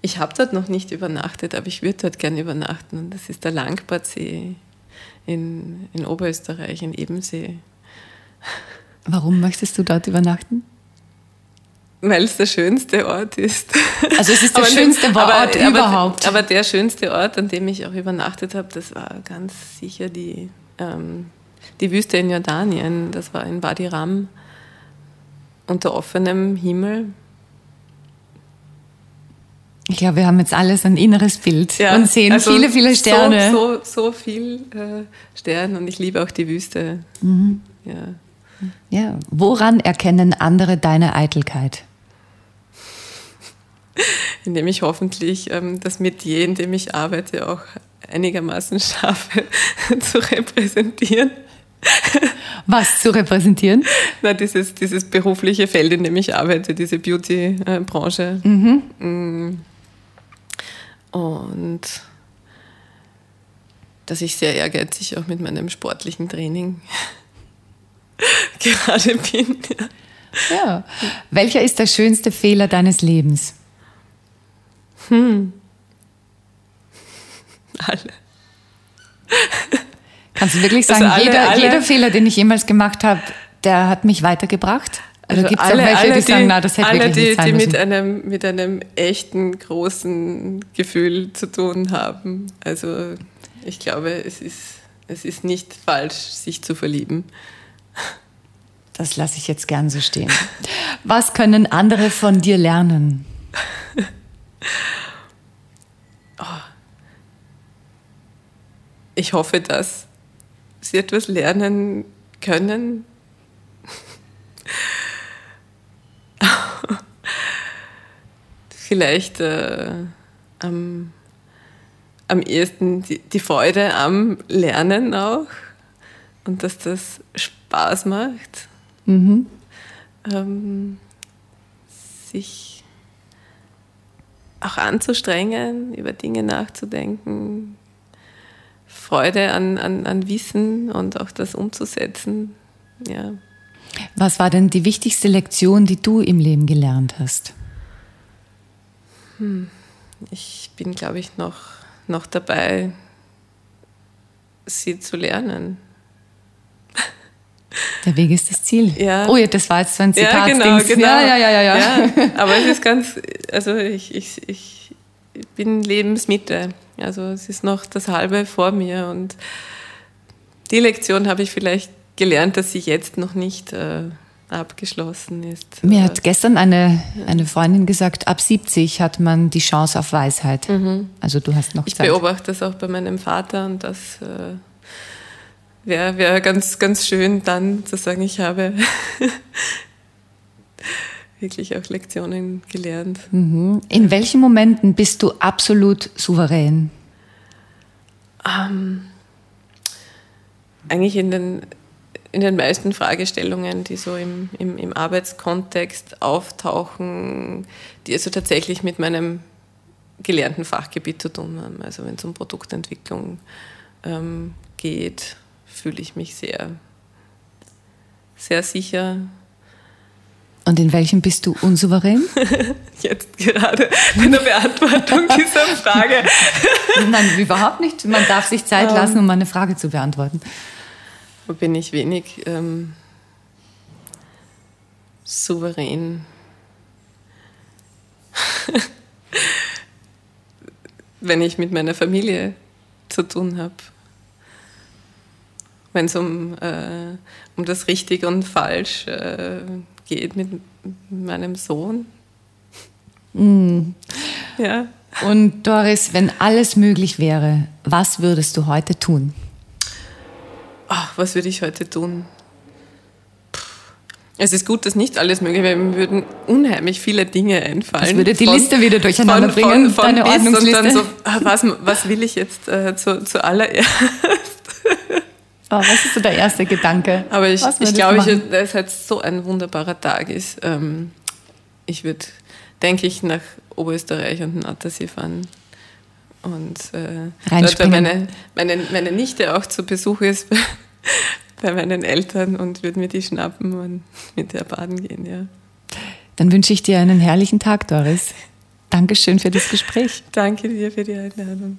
Ich habe dort noch nicht übernachtet, aber ich würde dort gerne übernachten. Und das ist der Langbadsee in, in Oberösterreich, in Ebensee. Warum möchtest du dort übernachten? Weil es der schönste Ort ist. Also es ist der schönste dem, Ort aber, überhaupt. Aber, aber, der schönste Ort, an dem ich auch übernachtet habe, das war ganz sicher die, ähm, die Wüste in Jordanien. Das war in Wadi Ram unter offenem Himmel ich glaube, wir haben jetzt alles ein inneres Bild ja, und sehen also viele, viele Sterne. So, so, so viel äh, Sterne und ich liebe auch die Wüste. Mhm. Ja. ja. Woran erkennen andere deine Eitelkeit? Indem ich hoffentlich ähm, das Metier, in dem ich arbeite, auch einigermaßen schaffe zu repräsentieren. Was zu repräsentieren? Na, dieses, dieses berufliche Feld, in dem ich arbeite, diese Beauty-Branche. Mhm. Mm. Und dass ich sehr ehrgeizig auch mit meinem sportlichen Training gerade bin. Ja. ja. Welcher ist der schönste Fehler deines Lebens? Hm. Alle. Kannst du wirklich sagen, also alle, jeder, alle, jeder Fehler, den ich jemals gemacht habe, der hat mich weitergebracht? Also gibt es auch welche, alle, die, sagen, na, das hätte alle, wirklich die, sein die mit einem, mit einem echten, großen Gefühl zu tun haben. Also ich glaube, es ist, es ist nicht falsch, sich zu verlieben. Das lasse ich jetzt gern so stehen. Was können andere von dir lernen? Ich hoffe, dass sie etwas lernen können. Vielleicht äh, am, am ehesten die, die Freude am Lernen auch und dass das Spaß macht. Mhm. Ähm, sich auch anzustrengen, über Dinge nachzudenken, Freude an, an, an Wissen und auch das umzusetzen. Ja. Was war denn die wichtigste Lektion, die du im Leben gelernt hast? Hm. Ich bin, glaube ich, noch, noch dabei, sie zu lernen. Der Weg ist das Ziel. Ja. Oh ja, das war jetzt so ein Zitat. Ja, genau, genau. Ja, ja, ja, ja, ja. Aber es ist ganz, also ich, ich, ich bin Lebensmitte. Also es ist noch das halbe vor mir und die Lektion habe ich vielleicht gelernt, dass sie jetzt noch nicht äh, abgeschlossen ist. Mir hat gestern eine, eine Freundin gesagt, ab 70 hat man die Chance auf Weisheit. Mhm. Also du hast noch ich Zeit. Ich beobachte das auch bei meinem Vater und das äh, wäre wär ganz, ganz schön dann zu sagen, ich habe wirklich auch Lektionen gelernt. Mhm. In welchen Momenten bist du absolut souverän? Ähm, eigentlich in den, in den meisten Fragestellungen, die so im, im, im Arbeitskontext auftauchen, die also tatsächlich mit meinem gelernten Fachgebiet zu tun haben. Also wenn es um Produktentwicklung ähm, geht, fühle ich mich sehr, sehr sicher. Und in welchem bist du unsouverän? Jetzt gerade bei der Beantwortung dieser Frage. Nein, überhaupt nicht. Man darf sich Zeit ähm. lassen, um eine Frage zu beantworten. Wo bin ich wenig ähm, souverän? Wenn ich mit meiner Familie zu tun habe wenn es um, äh, um das Richtig und Falsch äh, geht mit meinem Sohn. Mm. Ja. Und Doris, wenn alles möglich wäre, was würdest du heute tun? Ach, was würde ich heute tun? Es ist gut, dass nicht alles möglich wäre. Mir würden unheimlich viele Dinge einfallen. Das würde die von, Liste wieder durcheinander von, bringen, von, von deine Ordnungsliste. Und dann so, ah, was, was will ich jetzt äh, zu, zuallererst? Oh, was ist so der erste Gedanke? Aber ich, ich glaube, dass es halt so ein wunderbarer Tag ist. Ähm, ich würde, denke ich, nach Oberösterreich und Nattersee fahren. Und äh, dort, weil meine, meine, meine Nichte auch zu Besuch ist bei, bei meinen Eltern und würde mir die schnappen und mit der baden gehen, ja. Dann wünsche ich dir einen herrlichen Tag, Doris. Dankeschön für das Gespräch. Danke dir für die Einladung.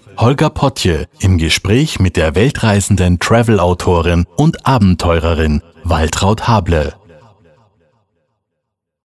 Holger Potje im Gespräch mit der weltreisenden Travel-Autorin und Abenteurerin Waltraud Hable.